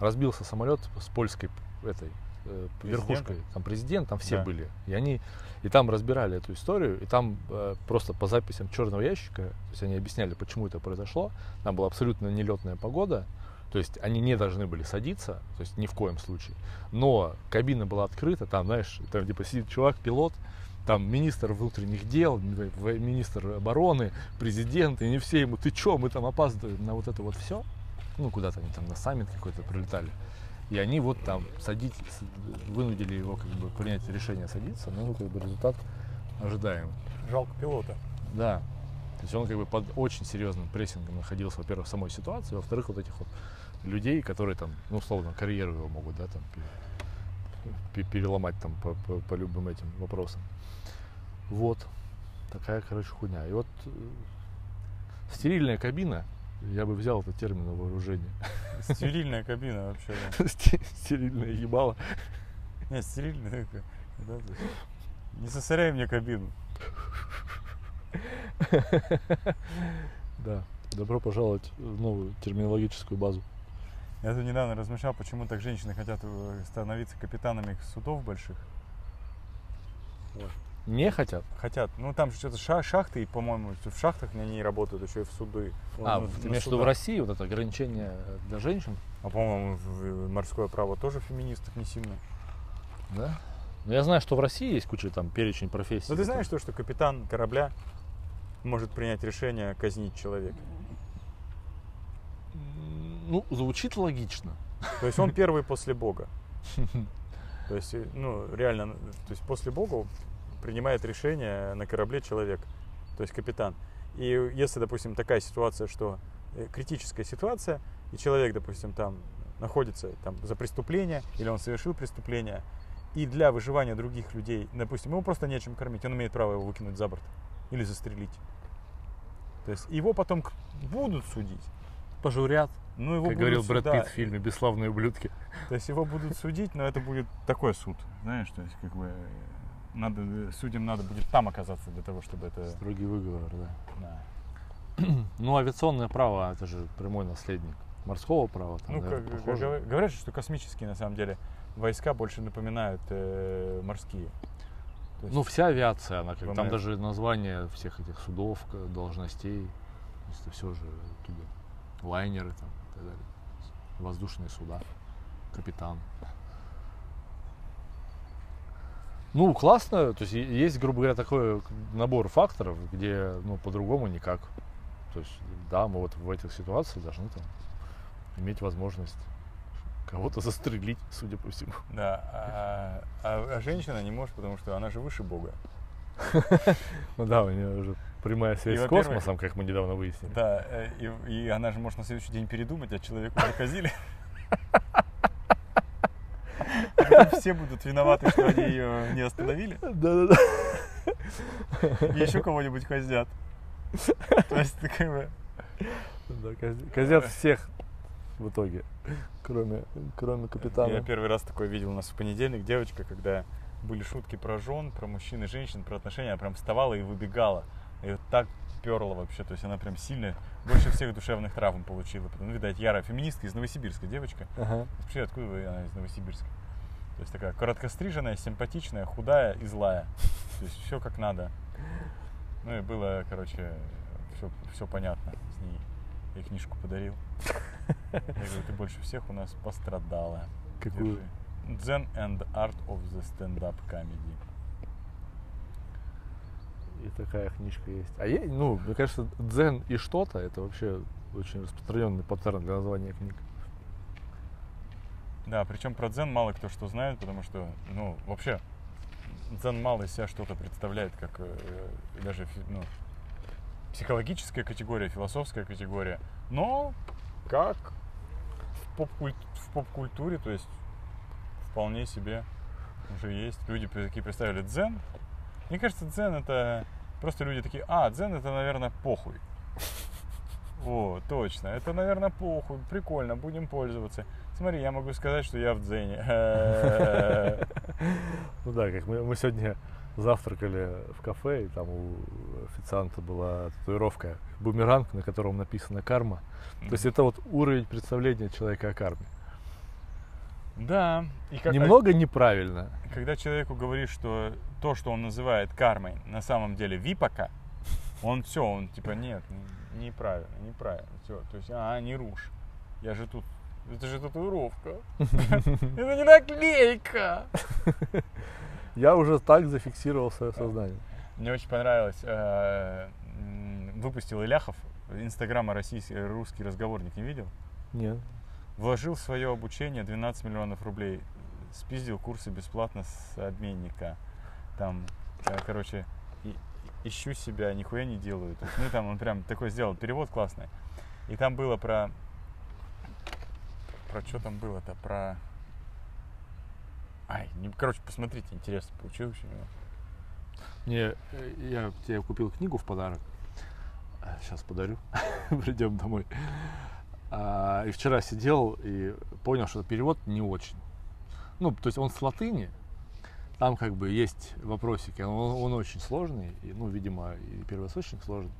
разбился самолет с польской этой э, верхушкой, там президент, там все Да. были, и они и там разбирали эту историю, и там э, просто по записям черного ящика, то есть они объясняли, почему это произошло, там была абсолютно нелетная погода, то есть они не должны были садиться, то есть ни в коем случае, но кабина была открыта, там, знаешь, там типа сидит чувак, пилот, там министр внутренних дел, министр обороны, президент, и не все ему, ты чё, мы там опаздываем на вот это вот все. Ну, куда-то они там на саммит какой-то прилетали. И они вот там садить, вынудили его как бы принять решение садиться, ну, как бы результат ожидаем. Жалко пилота. Да. То есть он как бы под очень серьезным прессингом находился, во-первых, в самой ситуации, во-вторых, вот этих вот людей, которые там, ну, условно, карьеру его могут, да, там, переломать там по, по- по любым этим вопросам. Вот. Такая, короче, хуйня. И вот э, стерильная кабина, я бы взял этот термин на вооружение. Стерильная кабина вообще, да. (laughs) Сте- Стерильное ебало. Нет, стерильная. да, Не сосоряй мне кабину. (laughs) Да. Добро пожаловать в новую терминологическую базу. Я тут недавно размышлял, почему так женщины хотят э, становиться капитанами судов больших. Не хотят? Хотят. Ну там же что-то ша- шахты, и, по-моему, в шахтах они работают, еще и в суды. А, Ну, ты на имеешь в виду в. России вот это ограничение для женщин? А по-моему, морское право тоже феминистов не сильно. Да. Ну, я знаю, что в России есть куча там перечень профессий. Ну ты знаешь то, что капитан корабля может принять решение казнить человека? Ну, звучит логично. То есть он (laughs) первый после Бога. (laughs) То есть, э, ну, реально, то есть после Бога принимает решение на корабле человек, то есть капитан. И если, допустим, такая ситуация, что э, критическая ситуация, и человек, допустим, там находится там, за преступление, или он совершил преступление, и для выживания других людей, допустим, ему просто нечем кормить, он имеет право его выкинуть за борт или застрелить. То есть его потом будут судить. Пожурят, Ну, его как говорил суд- Брэд да, Питт в фильме «Бесславные ублюдки». То есть его будут судить, но это будет такой суд. Знаешь, то есть как бы надо, судьям надо будет там оказаться для того, чтобы это... Строгий выговор, да. да. (clears throat) Ну, авиационное право, это же прямой наследник морского права. Там, Ну, наверно, как, похоже. говорят, же, что космические, на самом деле, войска больше напоминают э, морские. То есть- Ну, вся авиация, она как, там даже название всех этих судов, должностей, то есть это все же оттуда. Лайнеры там так далее. Воздушные суда, капитан. Ну, классно, то есть есть, грубо говоря, такой набор факторов, где, ну, по-другому никак. То есть, да, мы вот в этих ситуациях должны там иметь возможность кого-то застрелить, судя по всему. Да, а, а- а женщина не может, потому что она же выше Бога. Ну да, у нее уже прямая связь И, с космосом, как мы недавно выяснили. Да, э, и, и она же может на следующий день передумать, а человека уже казили. И потом Все будут виноваты, что они ее не остановили. Да-да-да. И еще кого-нибудь казнят. То есть, как бы... Да, каз- казнят всех в итоге, кроме, кроме капитана. Я первый раз такое видел у нас в понедельник. Девочка, когда были шутки про жен, про мужчин и женщин, про отношения, она прям вставала и выбегала. И вот так перла вообще. То есть она прям сильно, больше всех душевных травм получила. Ну, видать, ярая феминистка из Новосибирска девочка. Ага. Вообще, откуда вы, она из Новосибирска? То есть такая короткостриженная, симпатичная, худая и злая. То есть все как надо. Ну и было, короче, все, все понятно с ней. Я ей книжку подарил. Я говорю, ты больше всех у нас пострадала. Какую? Держи. Zen and Art of the Stand-Up Comedy. И такая книжка есть. А я, ну, мне кажется, дзен и что-то это вообще очень распространенный паттерн для названия книг. Да, причем про дзен мало кто что знает, потому что, ну, вообще, дзен мало из себя что-то представляет, как э, даже фи- ну, психологическая категория, философская категория. Но как в поп-культуре, то есть вполне себе уже есть. Люди такие представили дзен. Мне кажется, дзен это просто люди такие, а, дзен это, наверное, похуй. (laughs) О, точно. Это, наверное, похуй. Прикольно, будем пользоваться. Смотри, я могу сказать, что я в дзене. (laughs) Ну да, как мы, мы сегодня завтракали в кафе, и там у официанта была татуировка бумеранг, на котором написано карма. То есть это вот уровень представления человека о карме. Да. И как- Немного неправильно. Когда человеку говоришь, что то, что он называет кармой, на самом деле випака, он все, он типа нет, неправильно, неправильно, все. То есть, а, не рушь. Я же тут, это же татуировка. (laughs) Это не наклейка. Я уже так зафиксировал свое сознание. Мне очень понравилось, э, выпустил Иляхов, Инстаграма российский, русский разговорник, не видел? Нет. Вложил в свое обучение 12 миллионов рублей. Спиздил курсы бесплатно с обменника. Там, э, короче, ищу себя, нихуя не делаю. Есть, ну, там он прям такой сделал перевод классный. И там было про... Про что там было-то? Про... Ай, не, короче, посмотрите, интересно получилось у него. Не, э, я тебе купил книгу в подарок. Сейчас подарю. (laughs) Придем домой. А, и вчера сидел и понял, что перевод не очень. Ну, то есть он с латыни. Там как бы есть вопросики. Он, он очень сложный. И, ну, видимо, и первоисточник сложный.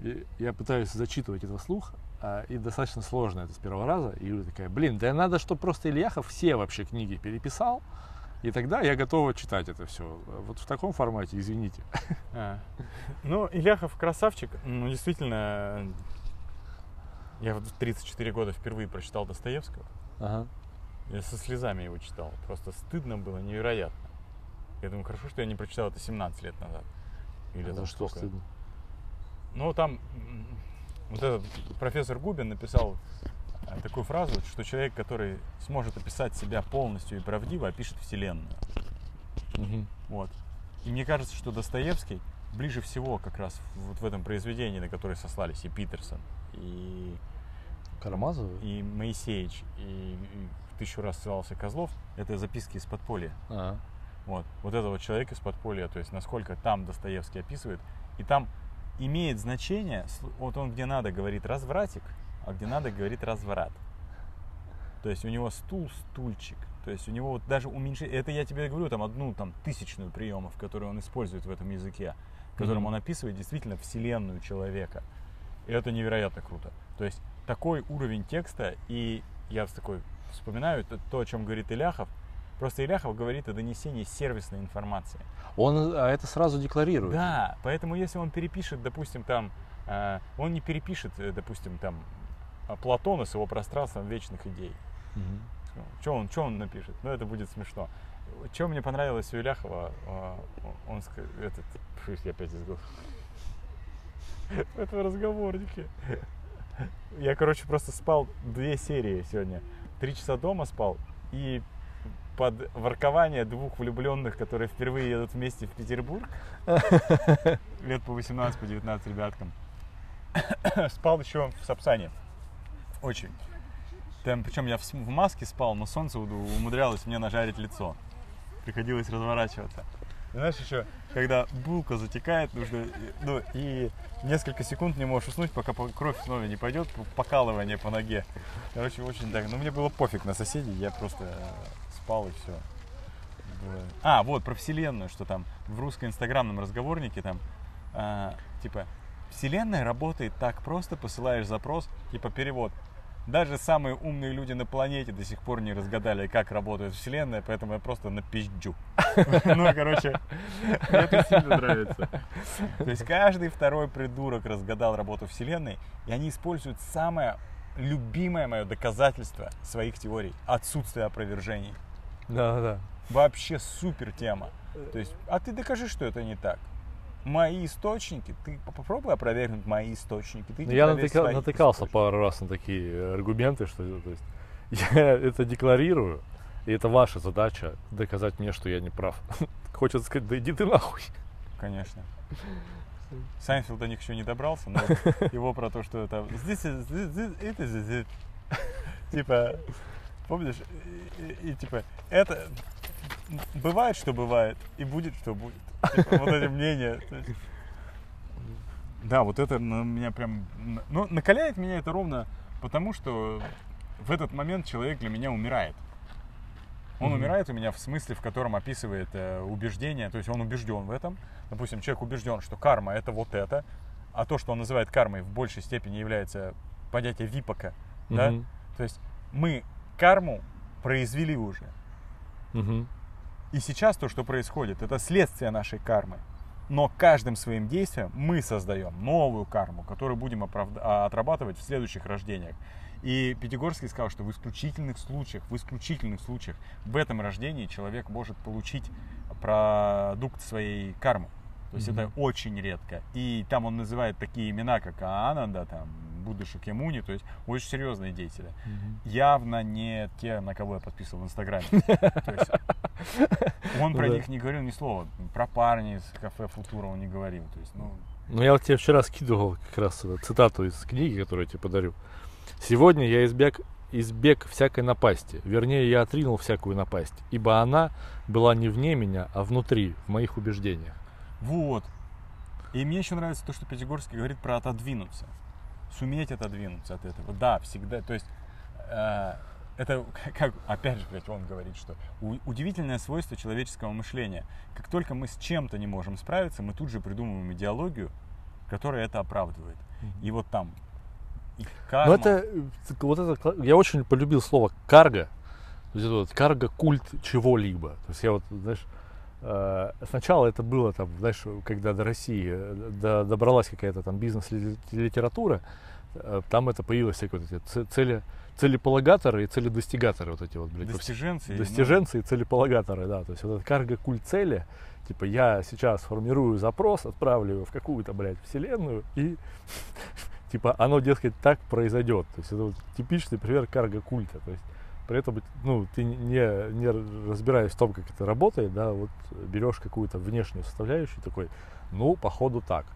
И я пытаюсь зачитывать это вслух. а, и достаточно сложно это с первого раза. И Юля такая, блин, да надо, чтобы просто Ильяхов все вообще книги переписал. И тогда я готова читать это все. Вот в таком формате, извините. А. Ну, Иляхов красавчик. Ну, действительно, я в 34 года впервые прочитал Достоевского. Ага. Я со слезами его читал. Просто стыдно было невероятно. Я думаю, хорошо, что я не прочитал это 17 лет назад. Или А там что сколько. стыдно? Ну, там вот этот профессор Губин написал э, такую фразу, что человек, который сможет описать себя полностью и правдиво, опишет Вселенную. Мгм. Вот. И мне кажется, что Достоевский ближе всего как раз вот в этом произведении, на которое сослались и Питерсон, и, Карамазов? и Моисеевич, и, и тысячу раз ссылался Козлов, это записки из подполья. А, Вот, вот этого человека из подполья, то есть насколько там Достоевский описывает, и там имеет значение, вот он где надо говорит развратик, а где надо говорит разврат. То есть у него стул, стульчик, то есть у него вот даже уменьшение, это я тебе говорю, там одну там тысячную приемов, которые он использует в этом языке, которым Мгм. он описывает действительно вселенную человека. И это невероятно круто. То есть такой уровень текста, и я с такой вспоминаю это то, о чем говорит Иляхов, Просто Иляхов говорит о донесении сервисной информации. Он а это сразу декларирует. Да, поэтому если он перепишет, допустим, там, э, он не перепишет, э, допустим, там, а, Платона с его пространством вечных идей. Мгм. Что он, что он напишет? Ну, это будет смешно. Что мне понравилось у Иляхова, а, он этот, я опять из голоса. В этом разговорнике. Я, короче, просто спал две серии сегодня. Три часа дома спал и под воркование двух влюбленных, которые впервые едут вместе в Петербург, лет по 18, по 19 ребяткам, спал еще в Сапсане. Очень. Там, причем я в, в маске спал, но солнце уд- умудрялось мне нажарить лицо. Приходилось разворачиваться. Знаешь, еще, когда булка затекает, нужно, э, ну, и несколько секунд не можешь уснуть, пока по- кровь снова не пойдет, покалывание по ноге. Короче, очень так. Ну, мне было пофиг на соседей, я просто э, спал и все. А, вот, про Вселенную, что там в русско-инстаграмном разговорнике там, а, типа, Вселенная работает так просто, посылаешь запрос, типа перевод. Даже самые умные люди на планете до сих пор не разгадали, как работает Вселенная, поэтому я просто напизджу. Ну, короче, мне это сильно нравится. То есть каждый второй придурок разгадал работу Вселенной, и они используют самое любимое мое доказательство своих теорий – отсутствие опровержений. Да, да. Вообще супер тема. То есть, а ты докажи, что это не так. Мои источники, ты попробуй опровергнуть мои источники. Ты Ну, Я натыка- натыкался источники. пару раз на такие э, аргументы, что то есть, (laughs) я это декларирую, и это ваша задача доказать мне, что я не прав. (laughs) Хочется сказать, да иди ты нахуй. Конечно. (laughs) Сайнфилд до них еще не добрался, но его про то, что это здесь это здесь, типа, помнишь, и, и- и, типа, это бывает, что бывает, и будет, что будет. Типа, вот эти мнения. есть. Да, вот это на меня прям, ну, накаляет меня это ровно потому, что в этот момент человек для меня умирает. Он Мгм. умирает у меня в смысле, в котором описывает э, убеждение, то есть он убежден в этом. Допустим, человек убежден, что карма это вот это, а то, что он называет кармой, в большей степени является понятие випака. Да? Мгм. То есть мы карму произвели уже. Мгм. И сейчас то, что происходит, это следствие нашей кармы. Но каждым своим действием мы создаем новую карму, которую будем а, отрабатывать в следующих рождениях. И Пятигорский сказал, что в исключительных случаях, в исключительных случаях в этом рождении человек может получить продукт своей кармы. То есть Мгм. это очень редко. И там он называет такие имена, как Аананда, там, Будда Шакьямуни, то есть очень серьезные деятели Мгм. явно не те, на кого я подписан в Инстаграме. (laughs) Он про них не говорил ни слова. Про парней из кафе Футура он не говорил. То есть, ну, Ну, я вот тебе вчера скидывал как раз цитату из книги, которую я тебе подарю. Сегодня я избег, избег всякой напасти. Вернее, я отринул всякую напасть, ибо она была не вне меня, а внутри, в моих убеждениях. вот. И мне еще нравится то, что Пятигорский говорит про отодвинуться. Суметь отодвинуться от этого. Да, всегда. То есть э, это, как, опять же, блядь, он говорит, что удивительное свойство человеческого мышления. Как только мы с чем-то не можем справиться, мы тут же придумываем идеологию, которая это оправдывает. И вот там и Но карма. это, вот это, я очень полюбил слово карго. То есть это вот карго культ чего-либо. То есть я вот, знаешь, сначала это было там, знаешь, когда до России э, до- добралась какая-то там бизнес-литература, э, там это появилось всякие вот эти цели, целеполагаторы и целедостигаторы вот эти вот, блядь, во всех- достиженцы. ну, достиженцы и целеполагаторы, да. То есть вот этот карго культ цели, Типа я сейчас формирую запрос, отправлю его в какую-то, блядь, вселенную, и (laughs) типа оно, дескать, так произойдет. То есть это вот типичный пример карго-культа. То есть при этом, ну, ты не, не разбираясь в том, как это работает, да, вот берешь какую-то внешнюю составляющую такой, ну, походу так.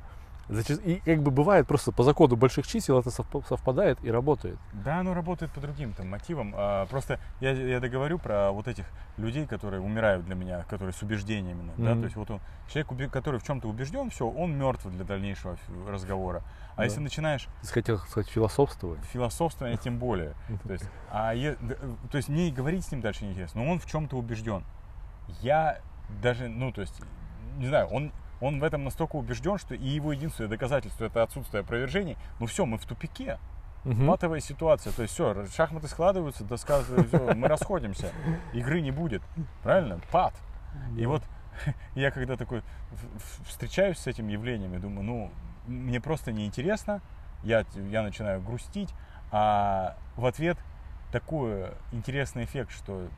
И как бы бывает просто по закону больших чисел это совпадает и работает. Да, оно работает по другим там мотивам. А, просто я, я договорю про вот этих людей, которые умирают для меня, которые с убеждениями. Mm-hmm. Да? То есть вот он, человек, который в чем-то убежден, все, он мертв для дальнейшего разговора. А да. если начинаешь... Ты хотел сказать философствовать? Философствование тем более. (laughs) То есть, а то есть мне говорить с ним дальше неинтересно, но он в чем-то убежден. Я даже, ну то есть, не знаю, он он в этом настолько убежден, что и его единственное доказательство это отсутствие опровержений. Ну все, мы в тупике. Угу. Матовая ситуация. То есть все, шахматы складываются, доска, все, мы (laughs) расходимся. Игры не будет. Правильно? Пад. И вот (laughs) я когда такой встречаюсь с этим явлением, я думаю, ну, мне просто неинтересно, я, я начинаю грустить, а в ответ такой интересный эффект, что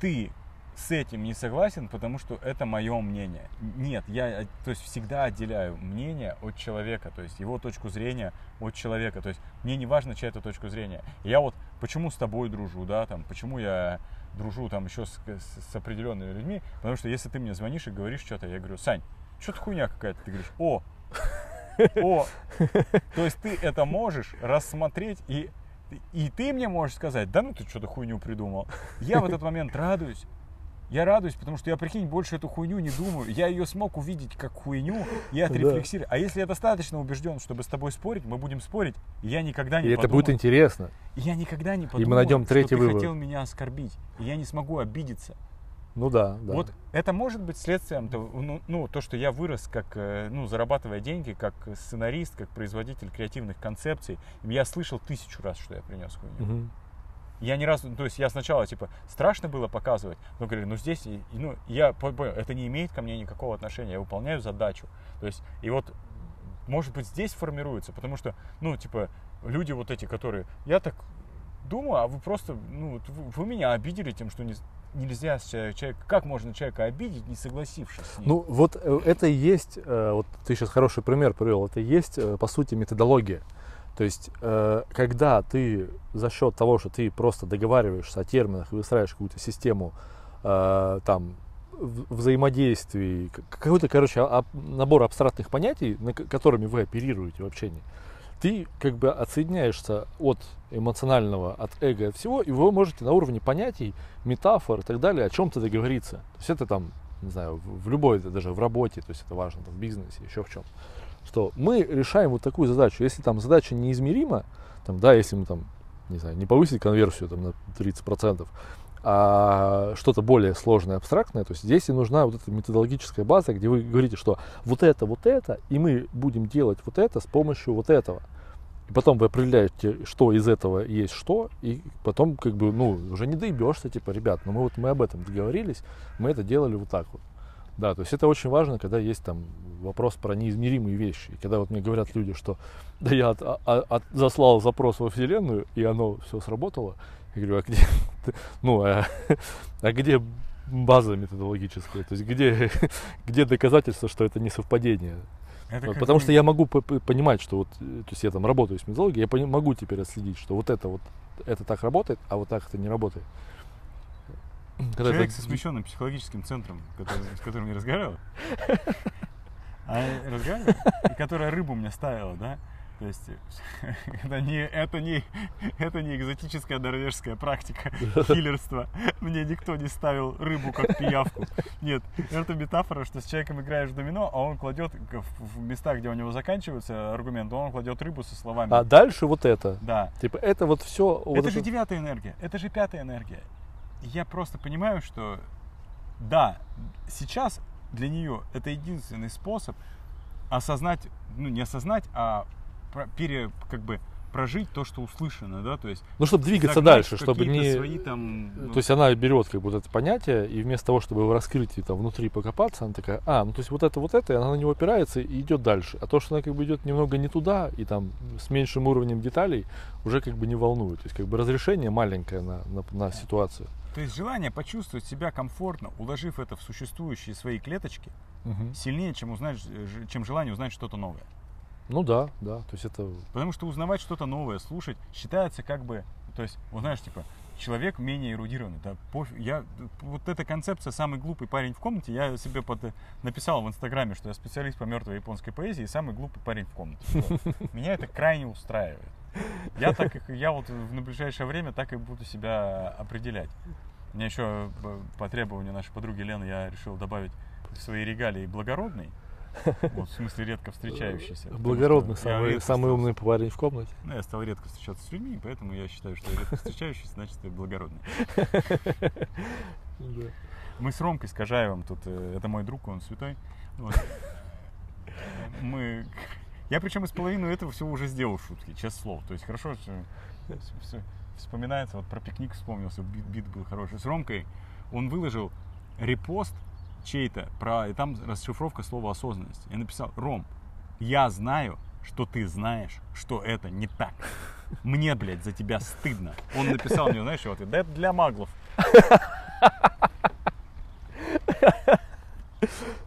ты с этим не согласен, потому что это мое мнение. Нет, я э, то есть всегда отделяю мнение от человека, то есть его точку зрения от человека. То есть мне не важно, чья это точка зрения. я вот почему с тобой дружу, да, там, почему я дружу там еще с, с, с определенными людьми, потому что если ты мне звонишь и говоришь что-то, я говорю, Сань, что-то хуйня какая-то, ты говоришь, о, о, то есть ты это можешь рассмотреть и и ты мне можешь сказать, да ну ты что-то хуйню придумал. Я в этот момент радуюсь, я радуюсь, потому что я, прикинь, больше эту хуйню не думаю. Я ее смог увидеть как хуйню и отрефлексировать. Да. А если я достаточно убежден, чтобы с тобой спорить, мы будем спорить. И я никогда не И подумаю, это будет интересно. я никогда не подумаю, и мы найдем третий что вывод. ты хотел меня оскорбить. И я не смогу обидеться. Ну да, да. Вот это может быть следствием того, ну, ну, то, что я вырос как, э, ну, зарабатывая деньги, как сценарист, как производитель креативных концепций. Я слышал тысячу раз, что я принес хуйню. Угу. Я ни разу, то есть я сначала, типа, страшно было показывать, но говорили, ну здесь, ну, я понял, это не имеет ко мне никакого отношения, я выполняю задачу. То есть, и вот, может быть, здесь формируется, потому что, ну, типа, люди вот эти, которые, я так думаю, а вы просто, ну, вы, вы меня обидели тем, что не, нельзя человека, как можно человека обидеть, не согласившись с ним? Ну, вот э, это и есть, э, вот ты сейчас хороший пример привел, это и есть, э, по сути, методология. То есть, э, когда ты за счет того, что ты просто договариваешься о терминах и выстраиваешь какую-то систему э, там взаимодействий, какой-то, короче, а, набор абстрактных понятий, на, которыми вы оперируете в общении, ты как бы отсоединяешься от эмоционального, от эго, от всего, и вы можете на уровне понятий, метафор и так далее о чем-то договориться. То есть это там, не знаю, в, любой, даже в работе, то есть это важно, в бизнесе, еще в чем что мы решаем вот такую задачу. Если там задача неизмерима, там, да, если мы там, не знаю, не повысить конверсию там, на 30%, а что-то более сложное, абстрактное, то есть здесь и нужна вот эта методологическая база, где вы говорите, что вот это, вот это, и мы будем делать вот это с помощью вот этого. И потом вы определяете, что из этого есть что, и потом как бы, ну, уже не доебешься, типа, ребят, ну мы вот мы об этом договорились, мы это делали вот так вот. Да, то есть это очень важно, когда есть там вопрос про неизмеримые вещи. И когда вот мне говорят люди, что да я от, от, а, от, заслал запрос во Вселенную, и оно все сработало, я говорю, а где, ну, а, а где база методологическая? То есть где, где доказательства, что это не совпадение? Это вот, потому что я могу понимать, что вот, то есть я там работаю с методологией, я могу теперь отследить, что вот это вот, это так работает, а вот так это не работает. Когда Человек это... со смещенным психологическим центром, который, с которым я разговаривал, (laughs) а, разговаривал, и которая рыбу мне ставила, да, то есть (laughs) это не, это не, это не экзотическая норвежская практика (laughs) хиллерства. Мне никто не ставил рыбу как пиявку. Нет, это метафора, что с человеком играешь в домино, а он кладет в, местах, где у него заканчивается аргумент, он кладет рыбу со словами. А дальше вот это. Да. Типа это вот все. Это вот же это... девятая энергия, это же пятая энергия я просто понимаю, что да, сейчас для нее это единственный способ осознать, ну не осознать, а пере, как бы прожить то, что услышано, да, то есть. Ну, чтобы двигаться дальше, чтобы не. Свои, там, ну... То есть она берет как бы вот это понятие, и вместо того, чтобы его раскрыть и там внутри покопаться, она такая, а, ну то есть вот это, вот это, и она на него опирается и идет дальше. А то, что она как бы идет немного не туда, и там с меньшим уровнем деталей, уже как бы не волнует. То есть как бы разрешение маленькое на, на, на ситуацию. То есть желание почувствовать себя комфортно, уложив это в существующие свои клеточки, Мгм. сильнее, чем, узнать, чем желание узнать что-то новое. Ну да, да. То есть это Потому что узнавать что-то новое, слушать, считается как бы, то есть, вот знаешь, типа, человек менее эрудированный. Да, пофиг, я, вот эта концепция «самый глупый парень в комнате», я себе под, написал в Инстаграме, что я специалист по мертвой японской поэзии и самый глупый парень в комнате. (laughs) Меня это крайне устраивает. Я так, я вот в- на ближайшее время так и буду себя определять. Мне еще по требованию нашей подруги Лены я решил добавить в свои регалии благородный. Вот, в смысле редко встречающийся. благородный, самый, самый умный парень в комнате. Ну, я стал редко встречаться с людьми, поэтому я считаю, что я редко встречающийся, значит, я благородный. (laughs) Мы с Ромкой, с Кожаевым, тут, э, это мой друг, он святой. Вот. Мы... Я причем из половины этого всего уже сделал шутки, честное слово. То есть хорошо, что всё вспоминается, вот про пикник вспомнился, бит, бит был хороший. С Ромкой он выложил репост чей-то, про, и там расшифровка слова осознанность. Я написал, Ром, я знаю, что ты знаешь, что это не так. Мне, блядь, за тебя стыдно. Он написал мне, знаешь, вот, да это для маглов.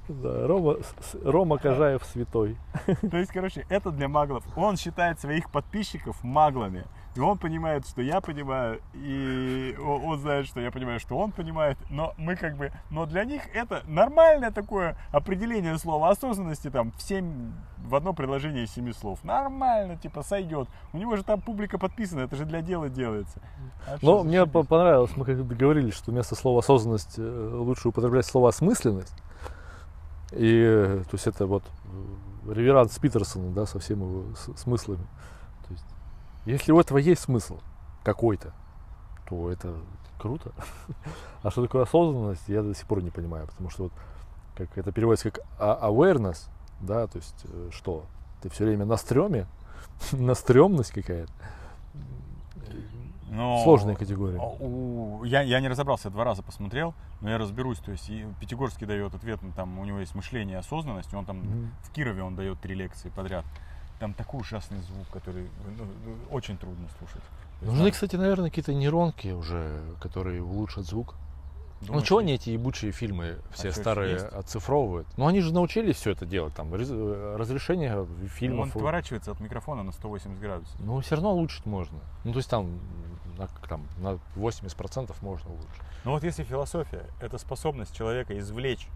Да, Рома, Рома Кожаев святой. (laughs) То есть, короче, это для маглов. Он считает своих подписчиков маглами. И он понимает, что я понимаю, и он знает, что я понимаю, что он понимает. Но мы как бы... Но для них это нормальное такое определение слова осознанности там в семь... В одно предложение из семи слов. Нормально, типа, сойдет. У него же там публика подписана, это же для дела делается. А Но что, мне понравилось, мы как договорились, что вместо слова осознанность э, лучше употреблять слово осмысленность. И то есть это вот э, реверанс Питерсона, да, со всеми его смыслами. То есть, если у этого есть смысл какой-то, то это круто. (laughs) А что такое осознанность, я до сих пор не понимаю, потому что вот как это переводится как а- awareness, да, то есть э, что? Ты все время на стреме, (laughs) на стрёмность какая-то. Но- Сложная категория. А, у- Я, я не разобрался, я два раза посмотрел, но я разберусь. То есть Пятигорский дает ответ, ну, там у него есть мышление и осознанность, он там Мгм. в Кирове он дает три лекции подряд. Там такой ужасный звук, который ну, ну, очень трудно слушать. Нужны, кстати, наверное, какие-то нейронки уже, которые улучшат звук. Ну, думаешь, чего есть? они эти ебучие фильмы все А старые есть? оцифровывают? Ну, они же научились все это делать, там, э, разрешение Он фильмов. отворачивается от микрофона на 180 градусов. Ну, все равно улучшить можно. Ну, то есть там на, там, на 80% можно улучшить. Но вот если философия – это способность человека извлечь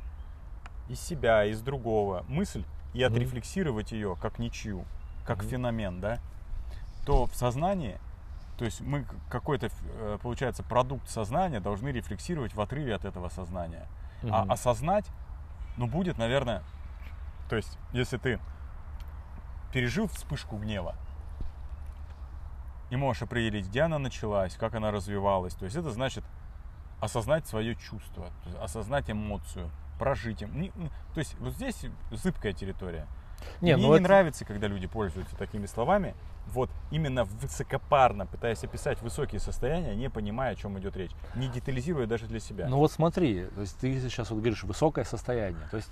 из себя, из другого мысль и отрефлексировать ее как ничью, как Мгм. феномен, да, то в сознании, то есть мы какой-то, э, получается, продукт сознания должны рефлексировать в отрыве от этого сознания. А Мгм. осознать, ну, будет, наверное, то есть, если ты пережил вспышку гнева, и можешь определить, где она началась, как она развивалась, то есть это значит осознать свое чувство, осознать эмоцию, прожить им. То есть вот здесь зыбкая территория. Не, Мне ну не это- нравится, когда люди пользуются такими словами, вот именно высокопарно пытаясь описать высокие состояния, не понимая, о чем идет речь, не детализируя даже для себя. Ну вот смотри, то есть ты сейчас вот говоришь высокое состояние. То есть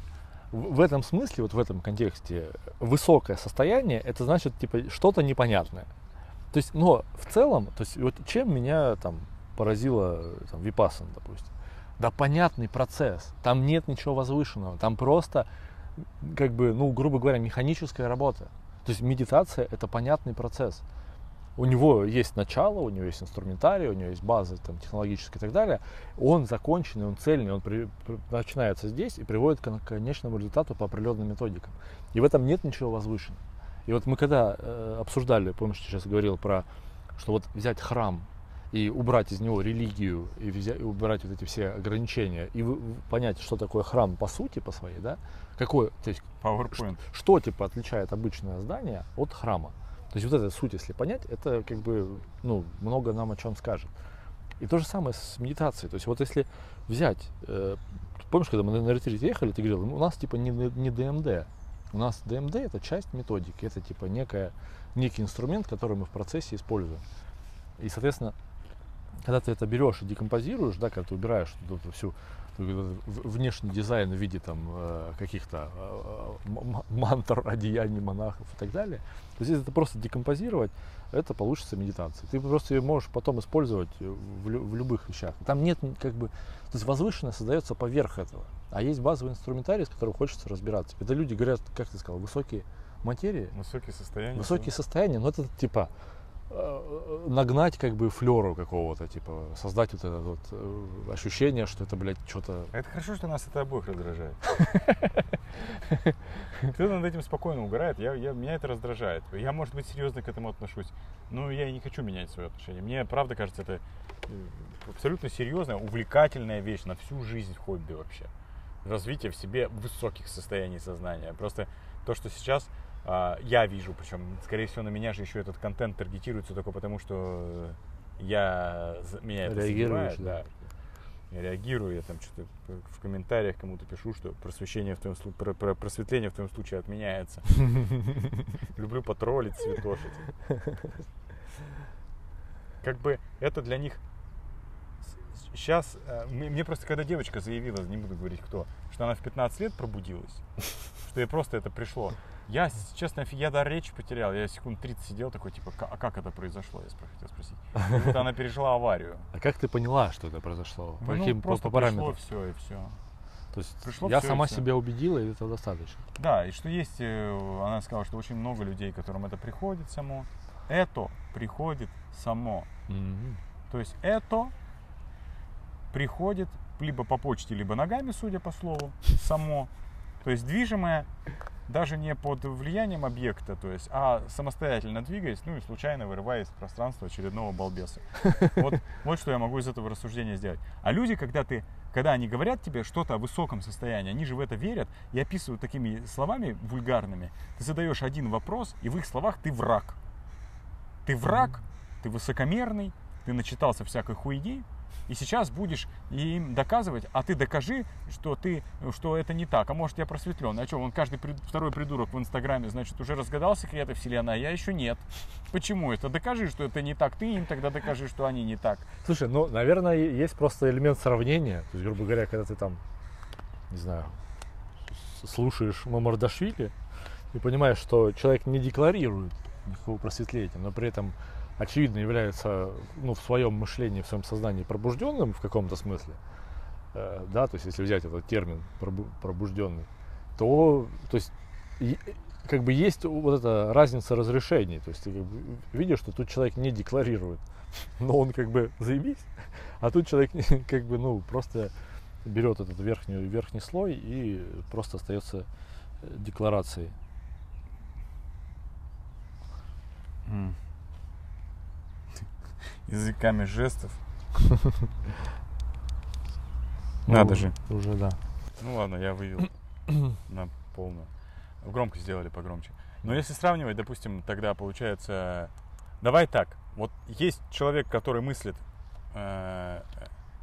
в, этом смысле, вот в этом контексте, высокое состояние, это значит типа что-то непонятное. То есть, но в целом, то есть вот чем меня там поразило там, Випассан, допустим, да понятный процесс, там нет ничего возвышенного, там просто как бы, ну, грубо говоря, механическая работа. То есть медитация это понятный процесс. У него есть начало, у него есть инструментарий, у него есть база там, технологическая и так далее. Он законченный, он цельный, он при- при- начинается здесь и приводит к кон- конечному результату по определенным методикам. И в этом нет ничего возвышенного. И вот мы когда э, обсуждали, помнишь, сейчас говорил про, что вот взять храм и убрать из него религию, и, взять, и убрать вот эти все ограничения, и вы- понять, что такое храм по сути, по своей, да, какое, то есть PowerPoint. что типа отличает обычное здание от храма. То есть вот эта суть, если понять, это как бы ну, много нам о чем скажет. И то же самое с медитацией. То есть вот если взять, э, помнишь, когда мы на, на ретрит ехали, ты говорил, «Ну, у нас типа не, не ДМД. У нас ДМД это часть методики, это типа некая, некий инструмент, который мы в процессе используем. И, соответственно, когда ты это берешь и декомпозируешь, да, когда ты убираешь вот эту всю внешний дизайн в виде там э, каких-то э, мантр, одеяний монахов и так далее, то есть если это просто декомпозировать, это получится медитация. Ты просто ее можешь потом использовать в, лю- в любых вещах. Там нет как бы, то есть возвышенное создается поверх этого, а есть базовый инструментарий, с которым хочется разбираться. Когда люди говорят, как ты сказал, высокие материи, Высокие состояния. высокие состояния, но это типа нагнать как бы флеру какого-то, типа создать вот это вот э, ощущение, что это, блядь, что-то... Это хорошо, что нас это обоих раздражает. (laughs) Кто над этим спокойно угорает, я, я, меня это раздражает. Я, может быть, серьезно к этому отношусь, но я и не хочу менять свое отношение. Мне, правда, кажется, это э, абсолютно серьезная, увлекательная вещь на всю жизнь хобби вообще. Развитие в себе высоких состояний сознания. Просто то, что сейчас я вижу, причем, скорее всего, на меня же еще этот контент таргетируется только потому, что я, меня это Реагируешь, задевает, да. да. Я реагирую, я там что-то в комментариях кому-то пишу, что просвещение в твоем про- про- просветление в твоем случае отменяется. (laughs) Люблю потроллить, цветошить. Как бы это для них сейчас, мне мне просто когда девочка заявила, не буду говорить кто, что она в 15 лет пробудилась, что ей просто это пришло. Я, честно, я даже речь потерял. Я секунд 30 сидел такой, типа, «Ка- а как это произошло? Я хотел спросить. Как будто она пережила аварию. А как ты поняла, что это произошло? По Ну, каким просто по пришло все и все. То есть пришло я сама себя убедила, и этого достаточно. Да, и что есть, э, она сказала, что очень много людей, которым это приходит само. Это приходит само. Мгм. То есть это приходит либо по почте, либо ногами, судя по слову, само. То есть движимое даже не под влиянием объекта, то есть, а самостоятельно двигаясь, ну и случайно вырывая из пространства очередного балбеса. (laughs) Вот, вот что я могу из этого рассуждения сделать. А люди, когда ты, когда они говорят тебе что-то о высоком состоянии, они же в это верят и описывают такими словами вульгарными. Ты задаешь один вопрос, и в их словах ты враг. Ты враг, ты высокомерный, ты начитался всякой хуйни, и сейчас будешь им доказывать, а ты докажи, что ты, что это не так. А может я просветлен. А что, он каждый второй придурок в Инстаграме, значит, уже разгадался секреты вселенной, а я еще нет. Почему это? Докажи, что это не так. Ты им тогда докажи, что они не так. Слушай, ну, наверное, есть просто элемент сравнения. То есть, грубо говоря, когда ты там, не знаю, слушаешь Мамардашвили и понимаешь, что человек не декларирует никакого просветления, но при этом очевидно является ну, в своем мышлении, в своем сознании пробужденным в каком-то смысле, э, да, то есть если взять этот термин пробу- пробужденный, то, то есть и- как бы есть вот эта разница разрешений, то есть ты как бы видишь, что тут человек не декларирует, (laughs) но он как бы заебись, а тут человек (laughs) как бы ну просто берет этот верхний верхний слой и просто остается э, декларацией. Языками жестов. (laughs) Надо же. Уже да. Ну ладно, я вывел (clears throat) на полную. Громко сделали погромче. Но если сравнивать, допустим, тогда получается... Давай так. Вот есть человек, который мыслит, э,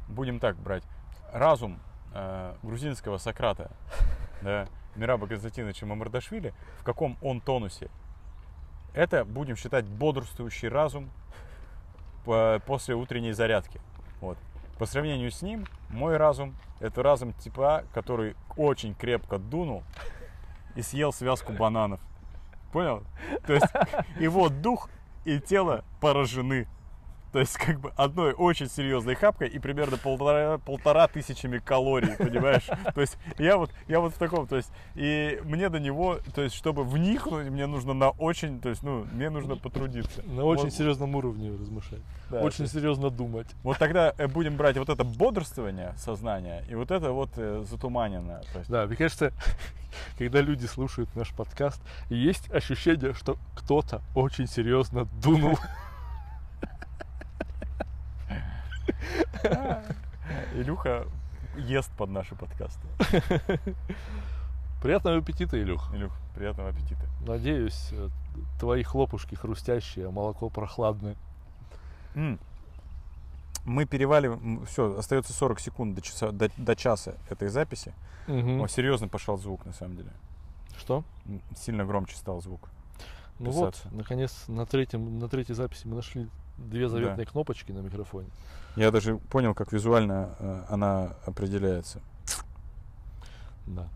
будем так брать, разум э, грузинского Сократа, (laughs) да, Мираба Константиновича Мамардашвили, в каком он тонусе. Это, будем считать, бодрствующий разум после утренней зарядки. Вот. По сравнению с ним, мой разум – это разум типа, который очень крепко дунул и съел связку бананов. Понял? То есть его дух и тело поражены. То есть как бы одной очень серьезной хапкой и примерно полтора, полтора тысячами калорий, понимаешь? (laughs) То есть я вот, я вот в таком, то есть и мне до него, то есть чтобы вникнуть, мне нужно на очень, то есть ну, мне нужно потрудиться. На очень Вот- серьезном уровне размышлять. да, очень есть- серьезно думать. вот тогда э, будем брать вот это бодрствование сознания и вот это вот э, затуманенное. Есть, Да, мне кажется, (laughs) когда люди слушают наш подкаст, есть ощущение, что кто-то очень серьезно дунул. (laughs) (laughs) Илюха ест под наши подкасты. (laughs) Приятного аппетита, Илюх. Илюх, приятного аппетита. Надеюсь, э, твои хлопушки хрустящие, а молоко прохладное. М. Мы переваливаем, все, остается 40 секунд до часа, до, до часа этой записи. Мгм. О, серьезно пошел звук, на самом деле. Что? Сильно громче стал звук. Ну вот, наконец, на, третьем, на третьей записи мы нашли две заветные кнопочки на микрофоне. Я даже понял, как визуально э, она определяется. Да.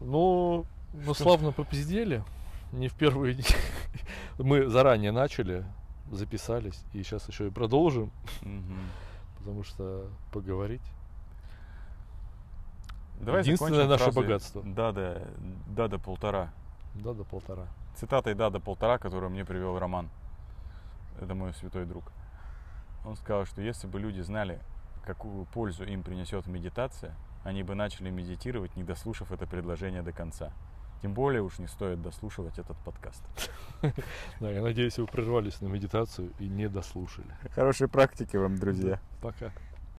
Ну, мы славно попиздели. Не в первый день. (laughs) Мы заранее начали, записались, и сейчас еще и продолжим, потому что поговорить. Давай Единственное наше фразой богатство. Да, да, да, до полтора. Да, до полтора. Цитатой «да» до полтора, которую мне привел Роман. Это мой святой друг. Он сказал, что если бы люди знали, какую пользу им принесет медитация, они бы начали медитировать, не дослушав это предложение до конца. Тем более уж не стоит дослушивать этот подкаст. (laughs) Да, я надеюсь, вы прервались на медитацию и не дослушали. Хорошей практики вам, друзья. Пока.